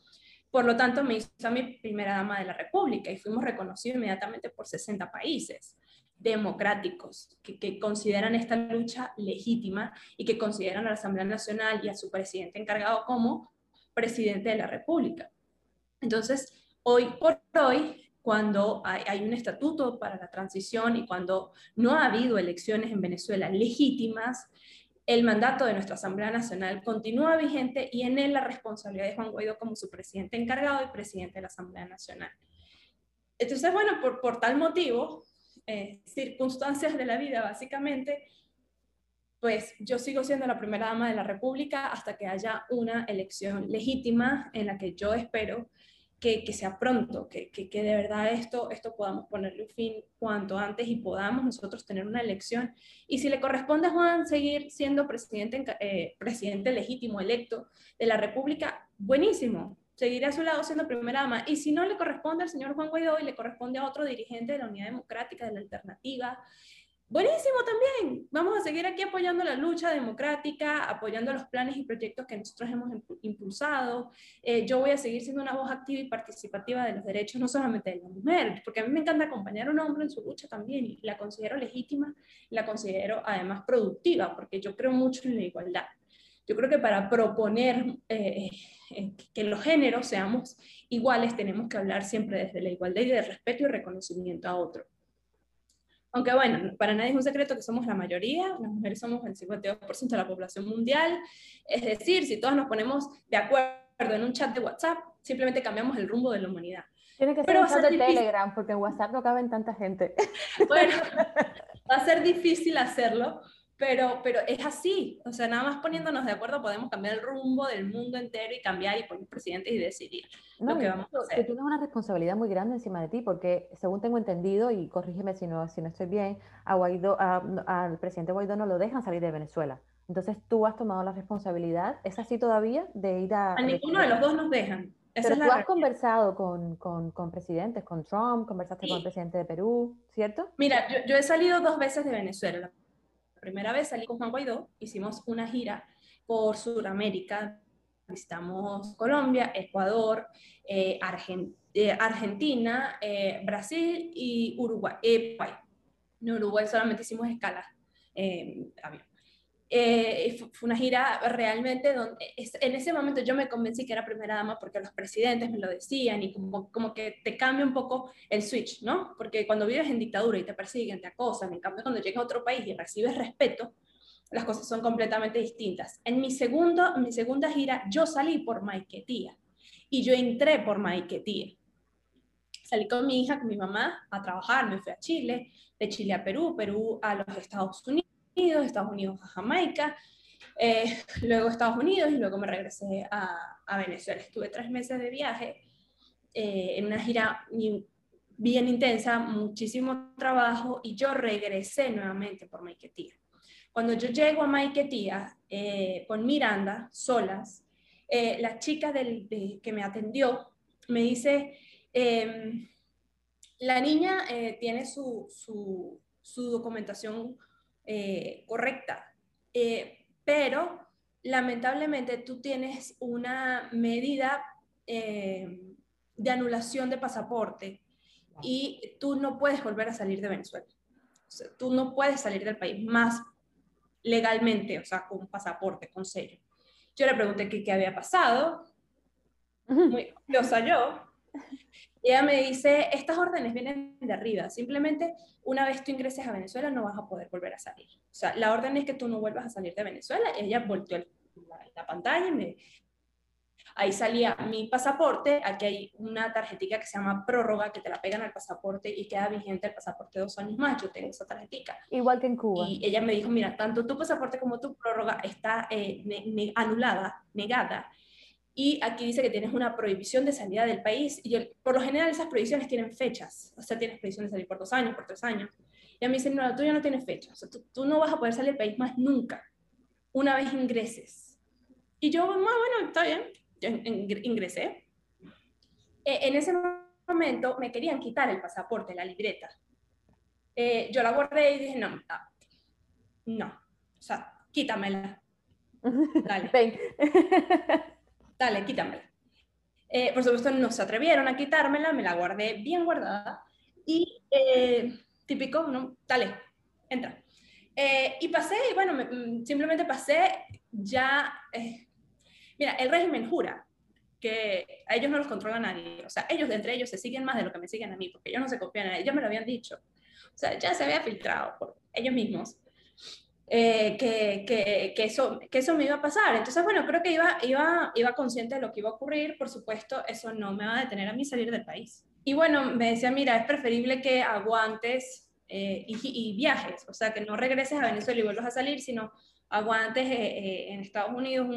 Por lo tanto, me hizo a mi primera dama de la República y fuimos reconocidos inmediatamente por 60 países democráticos que, que, consideran esta lucha legítima y que consideran a la Asamblea Nacional y a su presidente encargado como presidente de la República. Entonces, hoy por hoy, cuando hay, un estatuto para la transición y cuando no ha habido elecciones en Venezuela legítimas, el mandato de nuestra Asamblea Nacional continúa vigente y en él la responsabilidad de Juan Guaidó como su presidente encargado y presidente de la Asamblea Nacional. Entonces, bueno, por, por tal motivo, eh, circunstancias de la vida básicamente, pues yo sigo siendo la primera dama de la República hasta que haya una elección legítima en la que yo espero que, sea pronto, que, que, de verdad esto, esto podamos ponerle un fin cuanto antes y podamos nosotros tener una elección. Y si le corresponde a Juan seguir siendo presidente, eh, presidente legítimo, electo de la República, buenísimo, seguiré a su lado siendo primera dama. Y si no le corresponde al señor Juan Guaidó y le corresponde a otro dirigente de la Unidad Democrática, de la Alternativa, Buenísimo también. Vamos a seguir aquí apoyando la lucha democrática, apoyando los planes y proyectos que nosotros hemos impulsado. Eh, yo voy a seguir siendo una voz activa y participativa de los derechos, no solamente de la mujer, porque a mí me encanta acompañar a un hombre en su lucha también y la considero legítima, la considero además productiva, porque yo creo mucho en la igualdad. Yo creo que para proponer eh, eh, que los géneros seamos iguales, tenemos que hablar siempre desde la igualdad y de respeto y reconocimiento a otro. Aunque bueno, para nadie es un secreto que somos la mayoría, las mujeres somos el 52% de la población mundial, es decir, si todos nos ponemos de acuerdo en un chat de WhatsApp, simplemente cambiamos el rumbo de la humanidad.
Tiene que ser un chat de Telegram, porque en WhatsApp no caben tanta gente.
Bueno, va a ser difícil hacerlo, pero, pero es así, o sea, nada más poniéndonos de acuerdo podemos cambiar el rumbo del mundo entero y cambiar y poner presidentes y decidir lo que vamos a hacer.
Que tienes una responsabilidad muy grande encima de ti, porque según tengo entendido, y corrígeme si no, si no estoy bien, a Guaidó, al presidente Guaidó no lo dejan salir de Venezuela. Entonces tú has tomado la responsabilidad, ¿es así todavía? De ir a...
A ninguno de los dos nos dejan.
Pero tú has conversado con, con, con, presidentes, con Trump, conversaste con el presidente de Perú, ¿cierto?
Mira, yo, yo he salido dos veces de Venezuela primera vez salí con Juan Guaidó, hicimos una gira por Sudamérica, visitamos Colombia, Ecuador, eh, eh, Argentina, eh, Brasil y Uruguay. En Uruguay solamente hicimos escalas avión. Eh, fue una gira realmente donde en ese momento yo me convencí que era primera dama porque los presidentes me lo decían y como, como que te cambia un poco el switch, ¿no? Porque cuando vives en dictadura y te persiguen, te acosan, en cambio cuando llegas a otro país y recibes respeto, las cosas son completamente distintas. En mi, segundo, en mi segunda gira yo salí por Maiquetía y yo entré por Maiquetía. Salí con mi hija, con mi mamá a trabajar, me fui a Chile, de Chile a Perú, Perú a los Estados Unidos Estados Unidos a Jamaica, eh, luego Estados Unidos y luego me regresé a, a Venezuela. Estuve tres meses de viaje eh, en una gira bien intensa, muchísimo trabajo y yo regresé nuevamente por Maiquetía. Cuando yo llego a Maiquetía eh, con Miranda, solas, la chica del, que me atendió me dice, em, la niña eh, tiene su, su, su documentación eh, correcta, eh, pero lamentablemente tú tienes una medida de anulación de pasaporte y tú no puedes volver a salir de Venezuela. O sea, tú no puedes salir del país más legalmente, o sea, con pasaporte, con sello. Yo le pregunté qué, qué había pasado, muy curiosa yo, y ella me dice, estas órdenes vienen de arriba, simplemente una vez tú ingreses a Venezuela no vas a poder volver a salir. O sea, la orden es que tú no vuelvas a salir de Venezuela. Ella volteó la, la pantalla y me, Ahí salía mi pasaporte, aquí hay una tarjetita que se llama prórroga, que te la pegan al pasaporte y queda vigente el pasaporte dos años más, yo tengo esa tarjetita.
Igual que en Cuba.
Y ella me dijo, mira, tanto tu pasaporte como tu prórroga está eh, anulada, negada, y aquí dice que tienes una prohibición de salida del país, y por lo general esas prohibiciones tienen fechas, o sea, tienes prohibición de salir por dos años, por tres años. Y a mí dice, no, tú ya no tienes fecha, o sea, tú, tú no vas a poder salir del país más nunca, una vez ingreses. Y yo, bueno, está bien, ingresé. Eh, en ese momento me querían quitar el pasaporte, la libreta. Eh, yo la guardé y dije, no, no, o sea, quítamela. Dale. Dale, quítamela. Eh, por supuesto, no se atrevieron a quitármela, me la guardé bien guardada y típico, ¿no? Dale, entra. y pasé, y bueno, mm, simplemente pasé ya Mira, el régimen jura que a ellos no los controla nadie. O sea, ellos entre ellos se siguen más de lo que me siguen a mí, porque ellos no se copian ellos, me lo habían dicho. O sea, ya se había filtrado por ellos mismos eh, que, que, que, eso, que eso me iba a pasar. Entonces, bueno, creo que iba, iba, iba consciente de lo que iba a ocurrir. Por supuesto, eso no me va a detener a mí salir del país. Y bueno, me decía, mira, es preferible que aguantes eh, y, y, viajes, o sea, que no regreses a Venezuela y vuelvas a salir, sino aguantes eh, eh, en Estados Unidos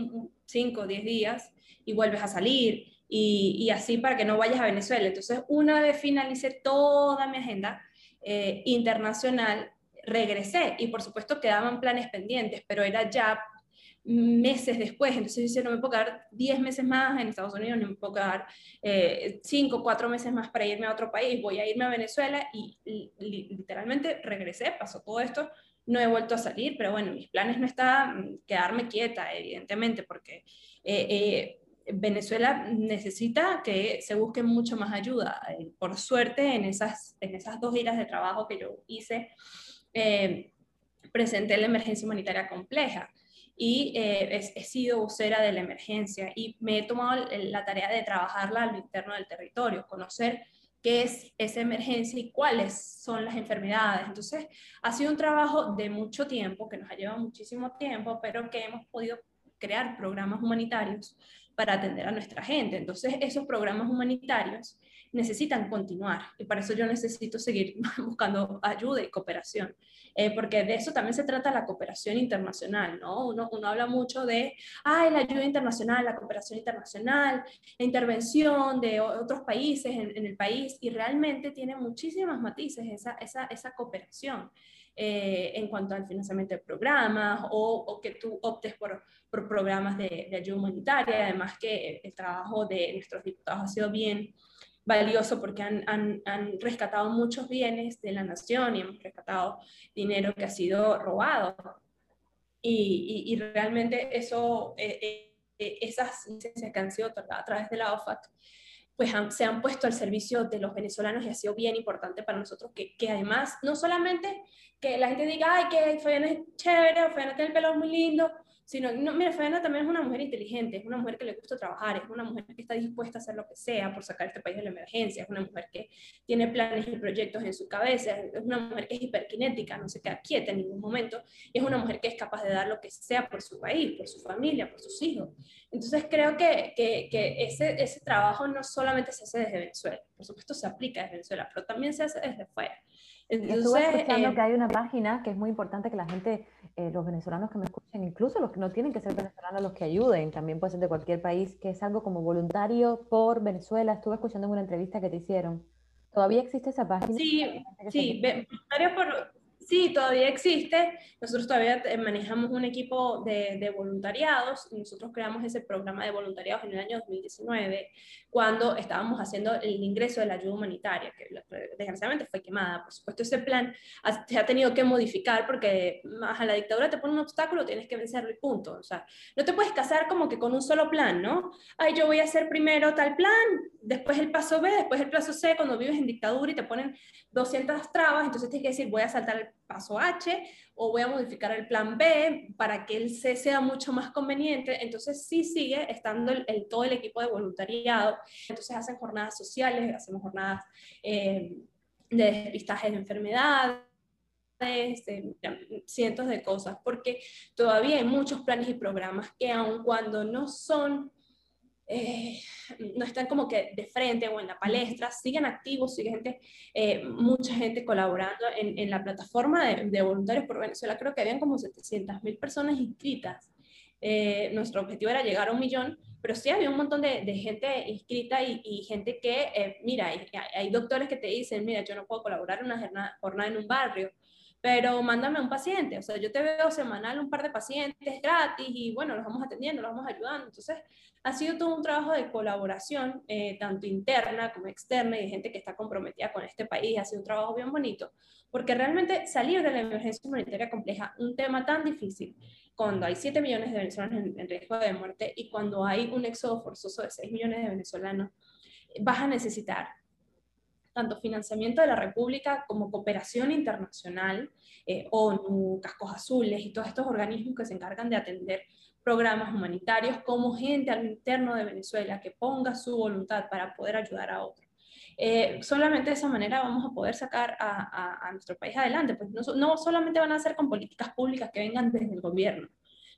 5 o 10 días y vuelves a salir y, y, así para que no vayas a Venezuela. Entonces, una vez finalicé toda mi agenda eh, internacional, regresé. Y por supuesto quedaban planes pendientes, pero era ya meses después, entonces yo no me puedo quedar 10 meses más en Estados Unidos, no me puedo quedar 5 o 4 meses más para irme a otro país, voy a irme a Venezuela y, literalmente regresé, pasó todo esto, no he vuelto a salir, pero bueno, mis planes no están quedarme quieta, evidentemente, porque eh, eh, Venezuela necesita que se busque mucho más ayuda. Eh, por suerte, en esas, en esas dos giras de trabajo que yo hice, presenté la emergencia humanitaria compleja y he, he, sido vocera de la emergencia y me he tomado la tarea de trabajarla a lo interno del territorio, conocer qué es esa emergencia y cuáles son las enfermedades. Entonces, ha sido un trabajo de mucho tiempo, que nos ha llevado muchísimo tiempo, pero que hemos podido crear programas humanitarios para atender a nuestra gente. Entonces, esos programas humanitarios necesitan continuar y para eso yo necesito seguir buscando ayuda y cooperación, eh, porque de eso también se trata la cooperación internacional, ¿no? Uno, uno habla mucho de, ay, la ayuda internacional, la cooperación internacional, la intervención de otros países en, en el país y realmente tiene muchísimas matices esa, esa, esa cooperación. Eh, en cuanto al financiamiento de programas o, o que tú optes por, por programas de, de, ayuda humanitaria, además que el trabajo de nuestros diputados ha sido bien valioso porque han, han, rescatado muchos bienes de la nación y hemos rescatado dinero que ha sido robado. Y, y, realmente eso, eh, eh, esas licencias que han sido otorgadas a través de la OFAC, pues se han puesto al servicio de los venezolanos y ha sido bien importante para nosotros que, que además no solamente que la gente diga, ay, que Fabiana es chévere, o Fabiana tiene el pelo muy lindo, sino, no, mira, Fabiana también es una mujer inteligente, es una mujer que le gusta trabajar, es una mujer que está dispuesta a hacer lo que sea por sacar este país de la emergencia, es una mujer que tiene planes y proyectos en su cabeza, es una mujer que es hiperkinética, no se queda quieta en ningún momento, es una mujer que es capaz de dar lo que sea por su país, por su familia, por sus hijos. Entonces creo que, que, que ese, ese trabajo no solamente se hace desde Venezuela, por supuesto se aplica desde Venezuela, pero también se hace desde fuera.
Entonces, Estuve escuchando eh, que hay una página que es muy importante que la gente, eh, los venezolanos que me escuchen, incluso los que no tienen que ser venezolanos, los que ayuden, también puede ser de cualquier país, que es algo como voluntario por Venezuela. Estuve escuchando en una entrevista que te hicieron. ¿Todavía existe esa página?
Sí, sí, voluntario por, Sí, todavía existe. Nosotros todavía manejamos un equipo de, de, voluntariados. Nosotros creamos ese programa de voluntariados en el año 2019, cuando estábamos haciendo el ingreso de la ayuda humanitaria, que desgraciadamente fue quemada. Por supuesto, ese plan se ha tenido que modificar porque más a la dictadura te pone un obstáculo, tienes que vencerlo y punto. O sea, no te puedes casar como que con un solo plan, ¿no? Ay, yo voy a hacer primero tal plan, después el paso B, después el paso C, cuando vives en dictadura y te ponen 200 trabas, entonces tienes que decir, voy a saltar paso H o voy a modificar el plan B para que el C sea mucho más conveniente. Entonces sí sigue estando el, todo el equipo de voluntariado. Entonces hacen jornadas sociales, hacemos jornadas eh, de despistaje de enfermedades, cientos de cosas, porque todavía hay muchos planes y programas que aun cuando no son eh, no están como que de frente o en la palestra, siguen activos, sigue gente, eh, mucha gente colaborando en, en la plataforma de, de, voluntarios por Venezuela. Creo que habían como 700 mil personas inscritas. Eh, nuestro objetivo era llegar a un millón, pero sí había un montón de, de gente inscrita y, y gente que, mira, hay, hay, doctores que te dicen, mira, yo no puedo colaborar en una jornada, jornada en un barrio, pero mándame un paciente, o sea, yo te veo semanal un par de pacientes gratis y bueno, los vamos atendiendo, los vamos ayudando. Entonces, ha sido todo un trabajo de colaboración, eh, tanto interna como externa, y de gente que está comprometida con este país. Ha sido un trabajo bien bonito, porque realmente salir de la emergencia humanitaria compleja, un tema tan difícil, cuando hay 7 millones de venezolanos en, riesgo de muerte y cuando hay un éxodo forzoso de 6 millones de venezolanos, vas a necesitar tanto financiamiento de la República como cooperación internacional, eh, ONU, Cascos Azules y todos estos organismos que se encargan de atender programas humanitarios, como gente al interno de Venezuela que ponga su voluntad para poder ayudar a otros. Eh, solamente de esa manera vamos a poder sacar a, nuestro país adelante, pues no, no, solamente van a ser con políticas públicas que vengan desde el gobierno,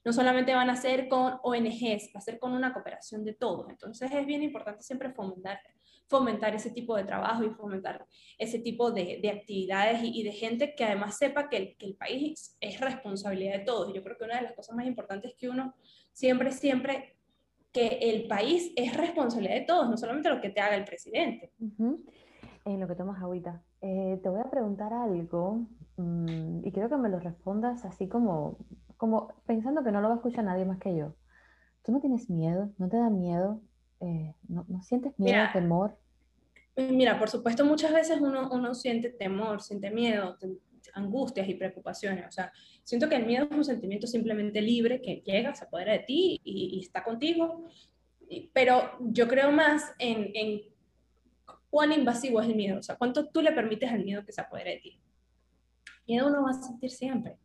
no solamente van a ser con ONGs, va a ser con una cooperación de todos. Entonces es bien importante siempre fomentar fomentar ese tipo de trabajo y fomentar ese tipo de, de actividades y, de gente que además sepa que el, que el país es responsabilidad de todos. Yo creo que una de las cosas más importantes es que uno siempre, siempre, que el país es responsabilidad de todos, no solamente lo que te haga el presidente.
En lo que tomas agüita, eh, te voy a preguntar algo mm, y quiero que me lo respondas así como, como pensando que no lo va a escuchar nadie más que yo. ¿Tú no tienes miedo? ¿No te da miedo eh, ¿no, sientes miedo, temor?
Mira, por supuesto, muchas veces uno, uno siente temor, siente miedo, angustias y preocupaciones. O sea, siento que el miedo es un sentimiento simplemente libre que llega, se apodera de ti y, está contigo. Pero yo creo más en, en, cuán invasivo es el miedo, o sea, cuánto tú le permites al miedo que se apodere de ti. Miedo uno va a sentir siempre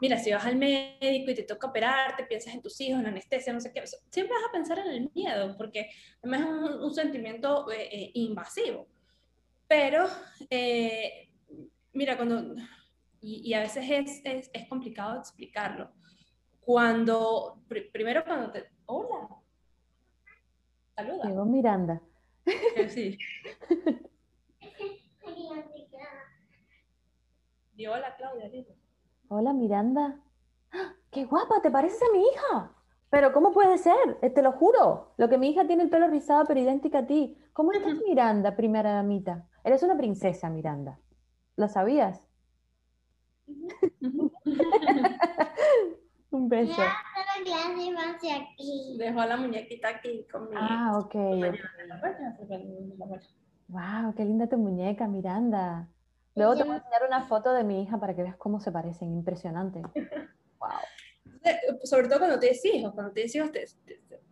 mira, si vas al médico y te toca operarte, piensas en tus hijos, en la anestesia, no sé qué, siempre vas a pensar en el miedo, porque además es un, sentimiento eh, eh, invasivo. Pero, eh, mira, cuando, y, a veces es, es, es, complicado explicarlo, cuando, primero cuando te, hola, saluda.
Llegó Miranda.
Sí. Dio hola Claudia,
Hola Miranda. ¡Ah! ¡Qué guapa! ¿Te pareces a mi hija? Pero ¿cómo puede ser? Eh, te lo juro. Lo que mi hija tiene el pelo rizado, pero idéntica a ti. ¿Cómo estás, Miranda, primera damita? Eres una princesa, Miranda. ¿Lo sabías? Un beso.
Dejó la muñequita aquí conmigo.
Ah, ok. Wow, qué linda tu muñeca, Miranda. Luego te voy a enseñar una foto de mi hija para que veas cómo se parecen, impresionante.
Wow. Sobre todo cuando tienes hijos, cuando tienes hijos te,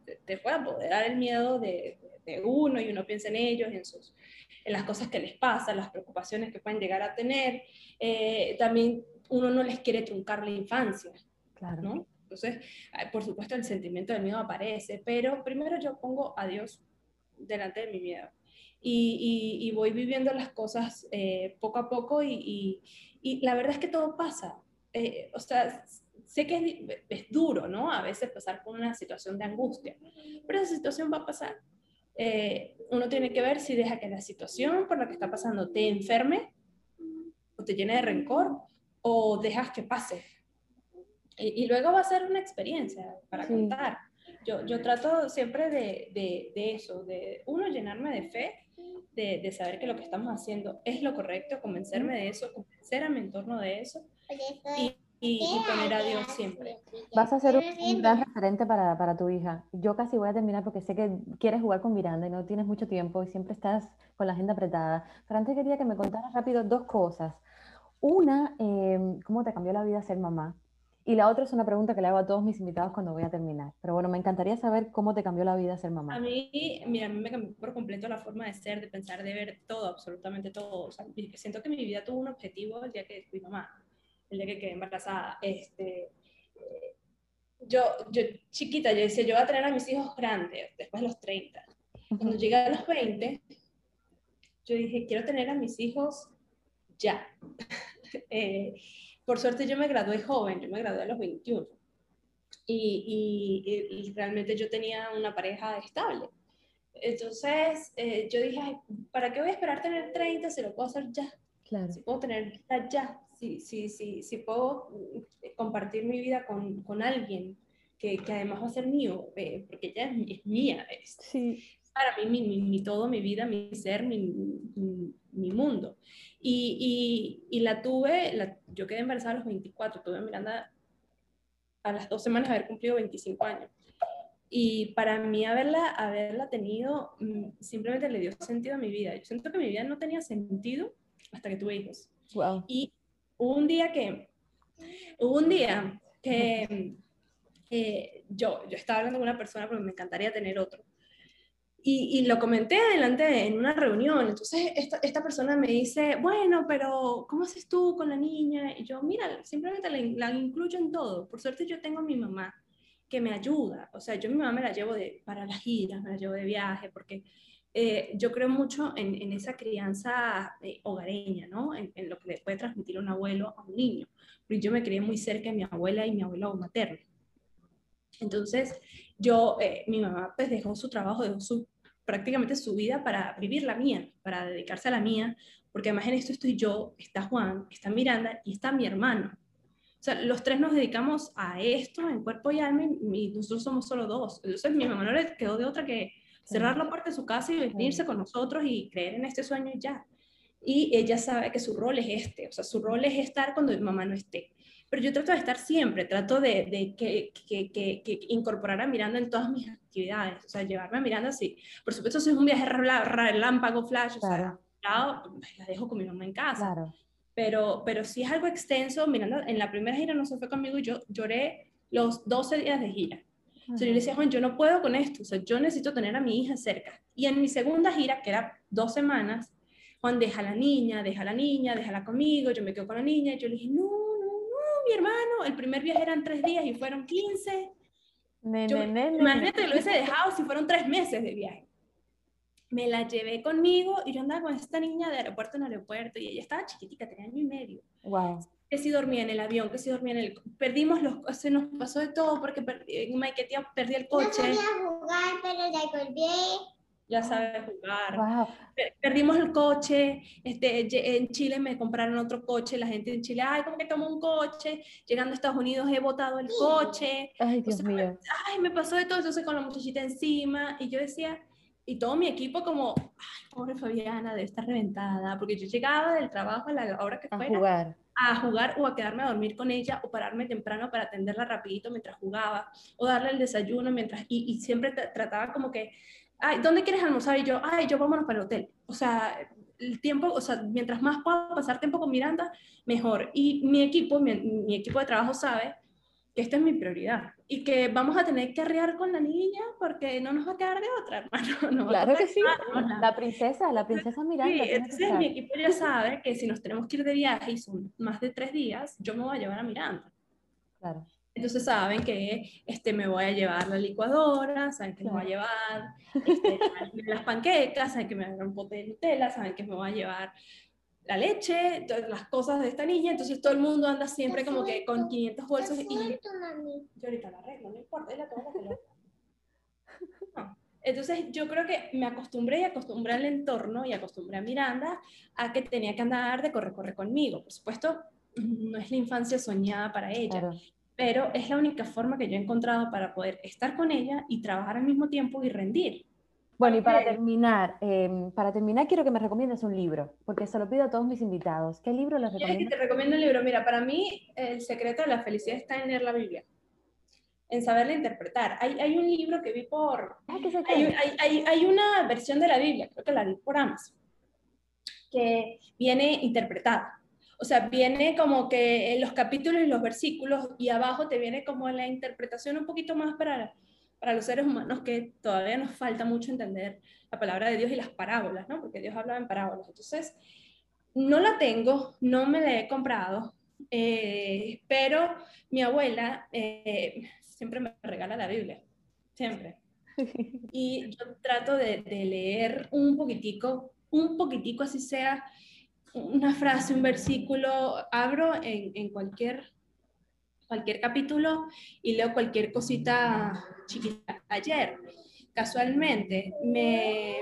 te, te, puede apoderar el miedo de, de, uno y uno piensa en ellos, en, sus, en las cosas que les pasan, las preocupaciones que pueden llegar a tener. Eh, también uno no les quiere truncar la infancia, claro. ¿no? Entonces, por supuesto, el sentimiento del miedo aparece, pero primero yo pongo a Dios delante de mi miedo y, voy viviendo las cosas eh, poco a poco y, la verdad es que todo pasa. Eh, o sea, sé que es, duro, ¿no? A veces pasar por una situación de angustia, pero esa situación va a pasar. Eh, uno tiene que ver si deja que la situación por la que está pasando te enferme o te llene de rencor o dejas que pase. Y, luego va a ser una experiencia para contar. Yo, yo trato siempre de, de, de, eso, de uno, llenarme de fe de, saber que lo que estamos haciendo es lo correcto, convencerme de eso, convencer a mi entorno de eso y, y, poner a Dios siempre.
Vas a ser un, gran referente para, para, tu hija. Yo casi voy a terminar porque sé que quieres jugar con Miranda y no tienes mucho tiempo y siempre estás con la agenda apretada. Pero antes quería que me contaras rápido dos cosas. Una, eh, ¿cómo te cambió la vida ser mamá? Y la otra es una pregunta que le hago a todos mis invitados cuando voy a terminar. Pero bueno, me encantaría saber cómo te cambió la vida ser mamá.
A mí, mira, a mí me cambió por completo la forma de ser, de pensar, de ver todo, absolutamente todo. O sea, siento que mi vida tuvo un objetivo el día que fui mamá, el día que quedé embarazada. Este, eh, yo, yo, chiquita, yo decía, yo voy a tener a mis hijos grandes, después de los 30. Cuando llegué a los 20, yo dije, quiero tener a mis hijos ya. eh, por suerte yo me gradué joven, yo me gradué a los 21. Y, y, realmente yo tenía una pareja estable. Entonces eh, yo dije, ¿para qué voy a esperar tener 30 si lo puedo hacer ya? Claro. Si puedo tener ya, si, si, si, si puedo mm, compartir mi vida con, con alguien que, que, además va a ser mío, eh, porque ella es, mía. Es, sí. Para mí, mi, mi, todo, mi vida, mi ser, mi, mi mundo. Y, y, la tuve, la, yo quedé embarazada a los 24, tuve a Miranda a las dos semanas de haber cumplido 25 años. Y para mí haberla, haberla tenido mm, simplemente le dio sentido a mi vida. Yo siento que mi vida no tenía sentido hasta que tuve hijos. Wow. Y hubo un día que, hubo un día que eh, yo, yo estaba hablando con una persona porque me encantaría tener otro. Y, y, lo comenté adelante en una reunión. Entonces, esta, esta, persona me dice, bueno, pero ¿cómo haces tú con la niña? Y yo, mira, simplemente la, la, incluyo en todo. Por suerte, yo tengo a mi mamá que me ayuda. O sea, yo mi mamá me la llevo de, para las giras, me la llevo de viaje, porque eh, yo creo mucho en, en esa crianza eh, hogareña, ¿no? En, en, lo que le puede transmitir un abuelo a un niño. Porque yo me crié muy cerca de mi abuela y mi abuelo materno. Entonces, yo, eh, mi mamá pues dejó su trabajo, dejó su prácticamente su vida para vivir la mía, para dedicarse a la mía, porque además en esto estoy yo, está Juan, está Miranda y está mi hermano. O sea, los tres nos dedicamos a esto en cuerpo y alma y nosotros somos solo dos. Entonces mi mamá no le quedó de otra que cerrar la puerta de su casa y venirse con nosotros y creer en este sueño y ya. Y ella sabe que su rol es este, o sea, su rol es estar cuando mi mamá no esté pero yo trato de estar siempre, trato de, de que, que, que, incorporar a Miranda en todas mis actividades, o sea, llevarme a Miranda, sí. Por supuesto, si es un viaje relámpago, flash, o sea, pues, la dejo con mi mamá en casa. Claro. Pero, pero si es algo extenso, Miranda, en la primera gira no se fue conmigo y yo lloré los 12 días de gira. O sea, yo le decía, Juan, yo no puedo con esto, o sea, yo necesito tener a mi hija cerca. Y en mi segunda gira, que era dos semanas, Juan, deja a la niña, deja a la niña, déjala conmigo, yo me quedo con la niña, y yo le dije, no, mi hermano, el primer viaje eran tres días y fueron 15. imagínate que lo hubiese dejado si fueron tres meses de viaje. Me la llevé conmigo y yo andaba con esta niña de aeropuerto en aeropuerto y ella estaba chiquitica, tenía año y medio. Wow. Que si dormía en el avión, que si dormía en el... Perdimos los... Se nos pasó de todo porque perdí, en Maiquetía perdí el coche.
No sabía jugar, pero la volví
ya sabe jugar. Perdimos el coche, este, en Chile me compraron otro coche, la gente en Chile, ay, ¿cómo que tomo un coche? Llegando a Estados Unidos he botado el coche.
Ay, Dios mío.
Ay, me pasó de todo, entonces con la muchachita encima, y yo decía, y todo mi equipo como, ay, pobre Fabiana, debe estar reventada, porque yo llegaba del trabajo a la hora que
a
fuera.
Jugar.
A jugar o a quedarme a dormir con ella o pararme temprano para atenderla rapidito mientras jugaba o darle el desayuno mientras, y, y siempre trataba como que ay, ¿dónde quieres almorzar? Y yo, ay, yo vámonos para el hotel. O sea, el tiempo, o sea, mientras más puedo pasar tiempo con Miranda, mejor. Y mi equipo, mi, equipo de trabajo sabe que esta es mi prioridad y que vamos a tener que arrear con la niña porque no nos va a quedar de otra, hermano.
claro que sí, la princesa, la princesa Miranda.
Sí, entonces mi equipo ya sabe que si nos tenemos que ir de viaje y son más de tres días, yo me voy a llevar a Miranda. Claro. Entonces saben que este, me voy a llevar la licuadora, saben que me voy a llevar este, las panquecas, saben que me voy a llevar un pote de Nutella, saben que me voy a llevar la leche, todas las cosas de esta niña, entonces todo el mundo anda siempre como que con 500 bolsos y yo ahorita la arreglo, no importa, la no. Entonces yo creo que me acostumbré y acostumbré al entorno y acostumbré a Miranda a que tenía que andar de corre, corre conmigo. Por supuesto, no es la infancia soñada para ella, pero es la única forma que yo he encontrado para poder estar con ella y trabajar al mismo tiempo y rendir.
Bueno, y para terminar, em, para terminar quiero que me recomiendes un libro, porque se lo pido a todos mis invitados. ¿Qué libro les recomiendas?
te recomiendo un libro? Mira, para mí el secreto de la felicidad está en leer la Biblia, en saberla interpretar. Hay, hay un libro que vi por...
Ah,
hay, hay, hay, hay, una versión de la Biblia, creo que la vi por Amazon, que viene interpretada. O sea, viene como que en los capítulos y los versículos y abajo te viene como la interpretación un poquito más para para los seres humanos que todavía nos falta mucho entender la palabra de Dios y las parábolas, ¿no? Porque Dios habla en parábolas. Entonces, no la tengo, no me la he comprado, eh, pero mi abuela eh, siempre me regala la Biblia, siempre. Y yo trato de, leer un poquitico, un poquitico, así sea una frase, un versículo, abro en, en cualquier cualquier capítulo y leo cualquier cosita chiquita. Ayer, casualmente, me,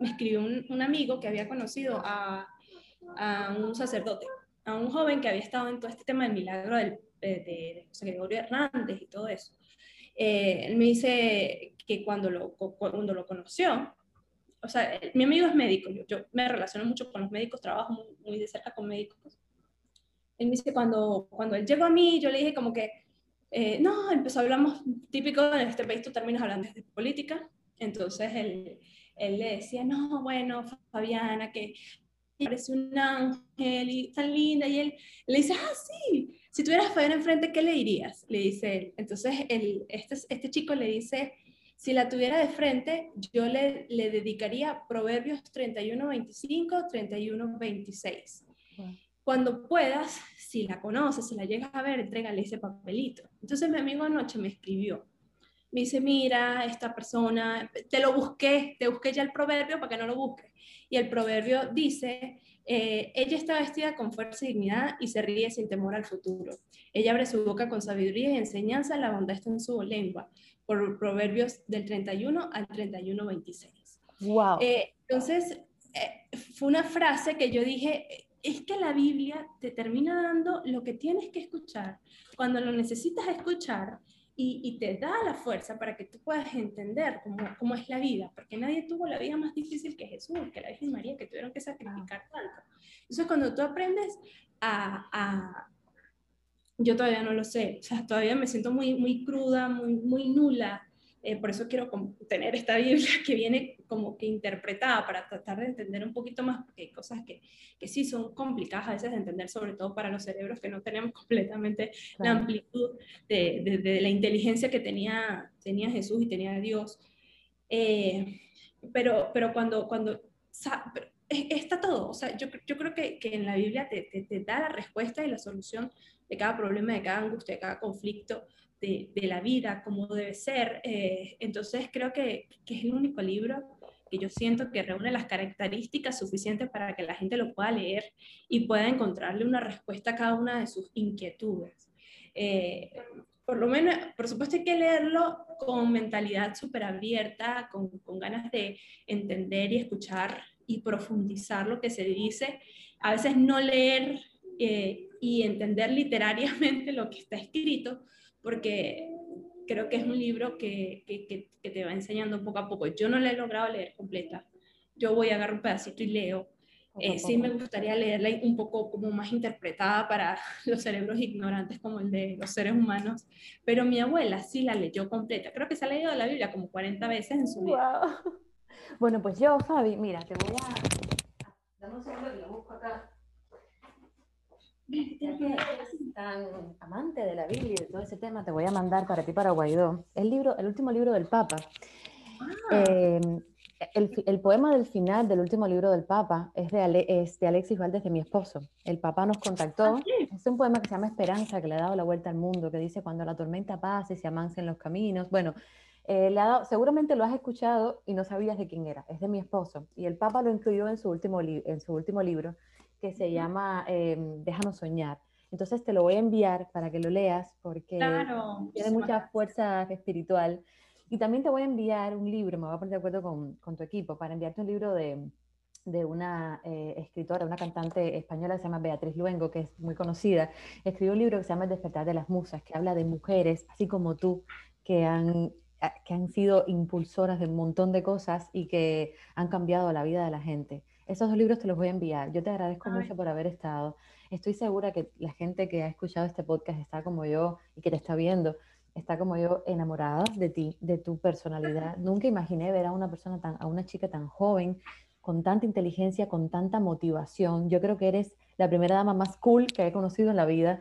me escribió un, amigo que había conocido a, a, un sacerdote, a un joven que había estado en todo este tema del milagro del, de, José Gregorio Hernández y todo eso. Eh, él me dice que cuando lo, cuando lo conoció, o sea, mi amigo es médico, yo, yo me relaciono mucho con los médicos, trabajo muy, muy de cerca con médicos él me dice, cuando, cuando él llegó a mí, yo le dije como que, eh, no, empezó a hablamos, típico en este país tú terminas hablando de política, entonces él, él le decía, no, bueno, Fabiana, que parece un ángel y tan linda, y él le dice, ah, sí, si tuvieras Fabiana enfrente, ¿qué le dirías? Le dice él. Entonces el, este, este chico le dice, si la tuviera de frente, yo le, le dedicaría Proverbios 31-25, 31-26 cuando puedas, si la conoces, si la llegas a ver, entrégale ese papelito. Entonces mi amigo anoche me escribió. Me dice, mira, esta persona, te lo busqué, te busqué ya el proverbio para que no lo busques. Y el proverbio dice, eh, ella está vestida con fuerza y dignidad y se ríe sin temor al futuro. Ella abre su boca con sabiduría y enseñanza, la bondad está en su lengua. Por proverbios del 31 al 31, 26.
Wow.
Eh, entonces, eh, fue una frase que yo dije, es que la Biblia te termina dando lo que tienes que escuchar cuando lo necesitas escuchar y, te da la fuerza para que tú puedas entender cómo, cómo, es la vida, porque nadie tuvo la vida más difícil que Jesús, que la Virgen María, que tuvieron que sacrificar tanto. Entonces, cuando tú aprendes a, a yo todavía no lo sé, o sea, todavía me siento muy, muy cruda, muy, muy nula. Eh, por eso quiero tener esta Biblia que viene como que interpretada para tratar de entender un poquito más, porque hay cosas que, que sí son complicadas a veces de entender, sobre todo para los cerebros que no tenemos completamente la amplitud de, de, la inteligencia que tenía, tenía Jesús y tenía Dios. Eh, pero, pero cuando, cuando está todo, o sea, yo, yo creo que, que, en la Biblia te, te, te da la respuesta y la solución de cada problema, de cada angustia, de cada conflicto, de, la vida, cómo debe ser. Eh, entonces creo que, es el único libro que yo siento que reúne las características suficientes para que la gente lo pueda leer y pueda encontrarle una respuesta a cada una de sus inquietudes. Eh, por lo menos, por supuesto hay que leerlo con mentalidad súper abierta, con, ganas de entender y escuchar y profundizar lo que se dice. A veces no leer eh, y entender literariamente lo que está escrito, porque creo que es un libro que, que, que, te va enseñando poco a poco. Yo no la he logrado leer completa. Yo voy a agarrar un pedacito y leo. Eh, sí me gustaría leerla un poco como más interpretada para los cerebros ignorantes como el de los seres humanos, pero mi abuela sí la leyó completa. Creo que se ha leído la Biblia como 40 veces en su vida.
Bueno, pues yo, Fabi, mira, te voy a... Dame un segundo que lo busco acá tan amante de la Biblia y de todo ese tema, te voy a mandar para ti, para Guaidó, el, libro, el último libro del Papa. Ah. Eh, el, el, poema del final del último libro del Papa es de, es de Alexis Valdés, de mi esposo. El Papa nos contactó. Ah, es un poema que se llama Esperanza, que le ha dado la vuelta al mundo, que dice cuando la tormenta pase, se amancen los caminos. Bueno, eh, le ha dado, seguramente lo has escuchado y no sabías de quién era. Es de mi esposo. Y el Papa lo incluyó en su último, en su último libro, que se llama em, Déjanos soñar. Entonces te lo voy a enviar para que lo leas porque tiene mucha fuerza espiritual. Y también te voy a enviar un libro, me voy a poner de acuerdo con, con tu equipo, para enviarte un libro de, de una eh, escritora, una cantante española que se llama Beatriz Luengo, que es muy conocida. Escribió un libro que se llama El despertar de las musas, que habla de mujeres, así como tú, que han que han sido impulsoras de un montón de cosas y que han cambiado la vida de la gente. Esos dos libros te los voy a enviar. Yo te agradezco mucho por haber estado. Estoy segura que la gente que ha escuchado este podcast está como yo y que te está viendo, está como yo enamorada de ti, de tu personalidad. Nunca imaginé ver a una persona tan, a una chica tan joven, con tanta inteligencia, con tanta motivación. Yo creo que eres la primera dama más cool que he conocido en la vida.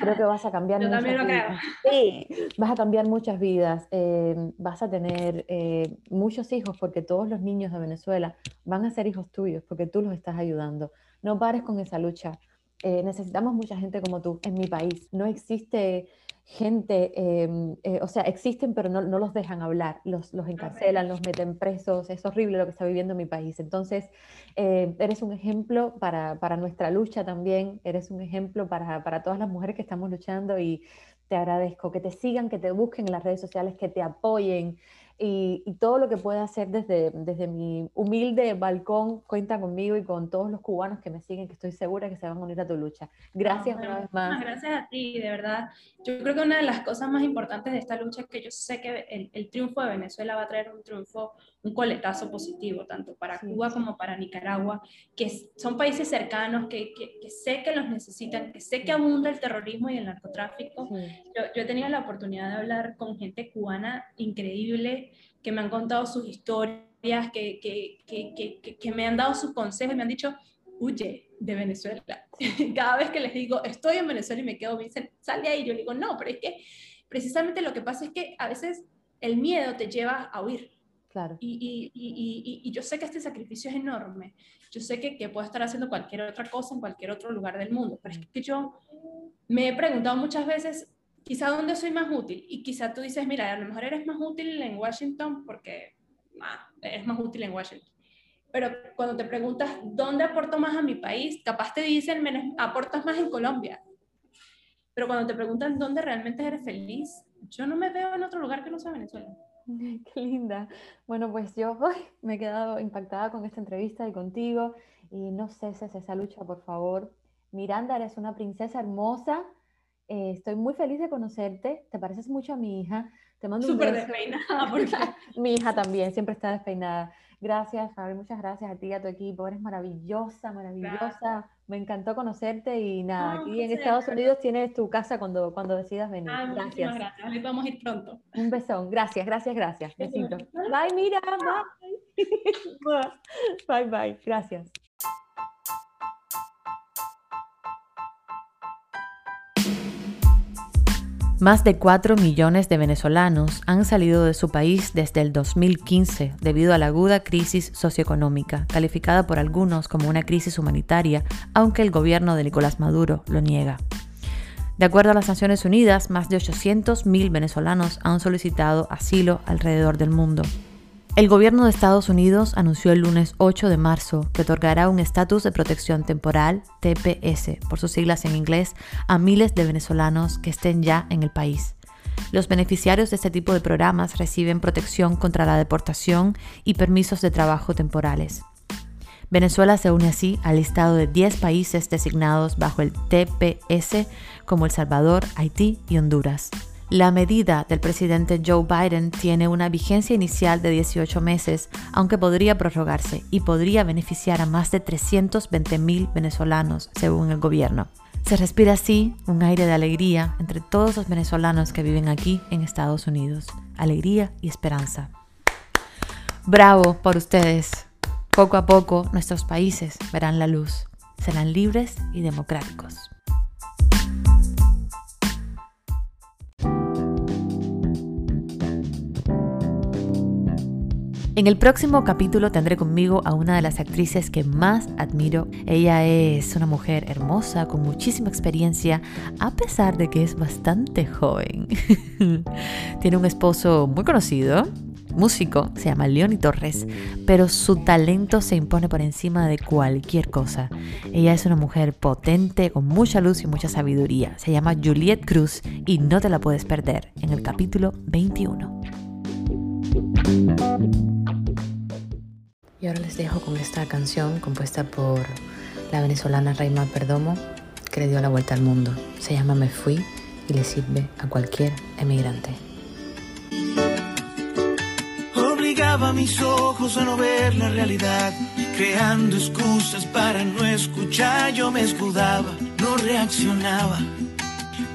Creo que vas a cambiar
Yo
muchas
también lo
vidas.
creo.
Sí, vas a cambiar muchas vidas. eh, vas a tener eh, muchos hijos porque todos los niños de Venezuela van a ser hijos tuyos porque tú los estás ayudando. No pares con esa lucha. Eh, necesitamos mucha gente como tú en mi país. No existe gente, eh, eh, o sea, existen pero no, no los dejan hablar, los, los encarcelan, los meten presos, es horrible lo que está viviendo mi país. Entonces, eh, eres un ejemplo para, para, nuestra lucha también, eres un ejemplo para, para todas las mujeres que estamos luchando y te agradezco que te sigan, que te busquen en las redes sociales, que te apoyen. Y, y, todo lo que pueda hacer desde, desde mi humilde balcón, cuenta conmigo y con todos los cubanos que me siguen, que estoy segura que se van a unir a tu lucha. Gracias
no,
una vez más.
Gracias a ti, de verdad. Yo creo que una de las cosas más importantes de esta lucha es que yo sé que el, el triunfo de Venezuela va a traer un triunfo, un coletazo positivo, tanto para Cuba como para Nicaragua, que son países cercanos, que, que, que, sé que los necesitan, que sé que abunda el terrorismo y el narcotráfico. Sí. Yo, yo he tenido la oportunidad de hablar con gente cubana increíble que me han contado sus historias, que, que, que, que, me han dado sus consejos me han dicho, huye de Venezuela. Cada vez que les digo, estoy en Venezuela y me quedo, me dicen, sal de ahí. Yo digo, no, pero es que precisamente lo que pasa es que a veces el miedo te lleva a huir.
Claro.
Y, yo sé que este sacrificio es enorme. Yo sé que, que puedo estar haciendo cualquier otra cosa en cualquier otro lugar del mundo, pero es que yo me he preguntado muchas veces, quizá dónde soy más útil. Y quizá tú dices, mira, a lo mejor eres más útil en Washington porque ah, eres más útil en Washington. Pero cuando te preguntas dónde aporto más a mi país, capaz te dicen, aportas más en Colombia. Pero cuando te preguntan dónde realmente eres feliz, yo no me veo en otro lugar que no sea Venezuela.
Qué linda. Bueno, pues yo ay, me he quedado impactada con esta entrevista y contigo. Y no ceses esa lucha, por favor. Miranda, eres una princesa hermosa eh, estoy muy feliz de conocerte, te pareces mucho a mi hija. Te mando
Súper
un beso.
despeinada, porque...
mi hija también, siempre está despeinada. Gracias, Fabi, muchas gracias a ti y a tu equipo. Eres maravillosa, maravillosa. Gracias. Me encantó conocerte y nada, no, aquí en Estados. Unidos tienes tu casa cuando, cuando decidas venir.
Ah,
gracias.
gracias. Le vamos a ir pronto.
Un besón. Gracias, gracias, gracias. Besito. Bye, mira. Bye. bye, bye. Gracias.
Más de 4 millones de venezolanos han salido de su país desde el 2015 debido a la aguda crisis socioeconómica, calificada por algunos como una crisis humanitaria, aunque el gobierno de Nicolás Maduro lo niega. De acuerdo a las Naciones Unidas, más de 800.000 venezolanos han solicitado asilo alrededor del mundo. El gobierno de Estados Unidos anunció el lunes 8 de marzo que otorgará un estatus de protección temporal, TPS, por sus siglas en inglés, a miles de venezolanos que estén ya en el país. Los beneficiarios de este tipo de programas reciben protección contra la deportación y permisos de trabajo temporales. Venezuela se une así al listado de 10 países designados bajo el TPS como El Salvador, Haití y Honduras. La medida del presidente Joe Biden tiene una vigencia inicial de 18 meses, aunque podría prorrogarse y podría beneficiar a más de 320 mil venezolanos, según el gobierno. Se respira así un aire de alegría entre todos los venezolanos que viven aquí en Estados Unidos. Alegría y esperanza. Bravo por ustedes. Poco a poco nuestros países verán la luz. Serán libres y democráticos. En el próximo capítulo tendré conmigo a una de las actrices que más admiro. Ella es una mujer hermosa, con muchísima experiencia, a pesar de que es bastante joven. Tiene un esposo muy conocido, músico, se llama Leoni Torres, pero su talento se impone por encima de cualquier cosa. Ella es una mujer potente, con mucha luz y mucha sabiduría. Se llama Juliette Cruz y no te la puedes perder en el capítulo 21. Y ahora les dejo con esta canción compuesta por la venezolana Raima Perdomo, que le dio la vuelta al mundo. Se llama Me Fui y le sirve a cualquier emigrante.
Cerraba mis ojos a no ver la realidad, creando excusas para no escuchar. Yo me escudaba, no reaccionaba.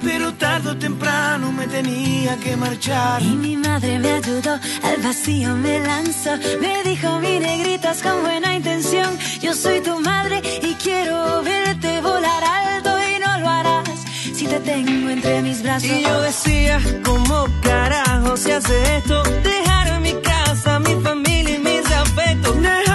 Pero tarde o temprano me tenía que marchar.
Y mi madre me ayudó, al vacío me lanzó. Me dijo, mi negritas con buena intención. Yo soy tu madre y quiero verte volar alto y no lo harás si te tengo entre mis brazos.
Y yo decía, ¿cómo carajo se hace esto? Dejar mi casa, mi familia y mis afectos. Dejar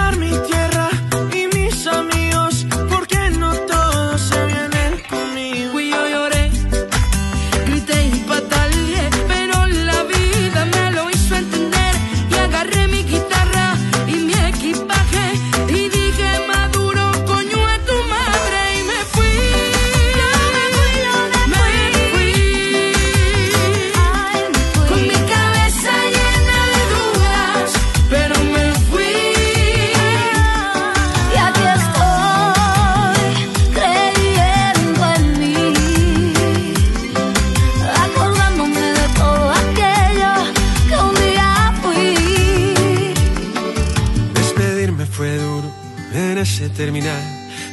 terminal.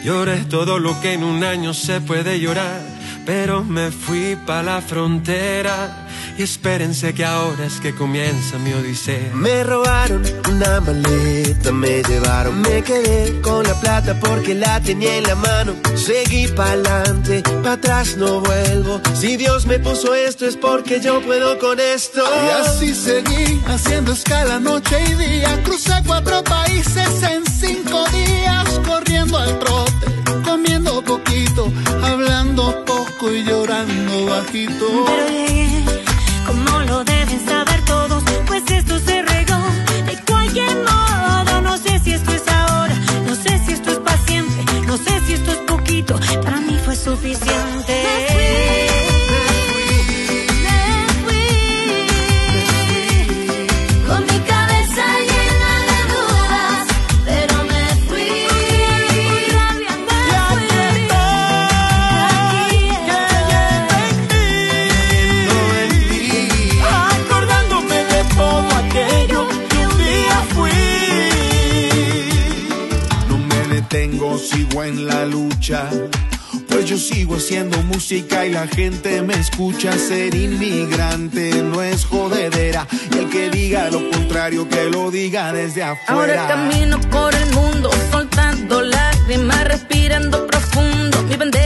Lloré todo lo que en un año se puede llorar. Pero me fui pa' la frontera. Y espérense que ahora es que comienza mi odisea.
Me robaron una maleta, me llevaron, me quedé con la plata porque la tenía en la mano. Seguí pa'lante, pa' atrás no vuelvo. Si Dios me puso esto es porque yo puedo con esto.
Y así seguí haciendo escala noche y día. Crucé cuatro países en cinco días, corriendo al trote, comiendo poquito, hablando poco y llorando bajito.
Pero llegué, como lo deben saber todos, pues esto se regó de cualquier modo. No sé si esto es ahora, no sé si esto es paciente, no sé si esto es poquito. Para mí fue suficiente.
Pues yo sigo haciendo música y la gente me escucha. Ser inmigrante no es jodedera. Y el que diga lo contrario, que lo diga desde afuera.
Ahora camino por el mundo, soltando lágrimas, respirando profundo, mi bandera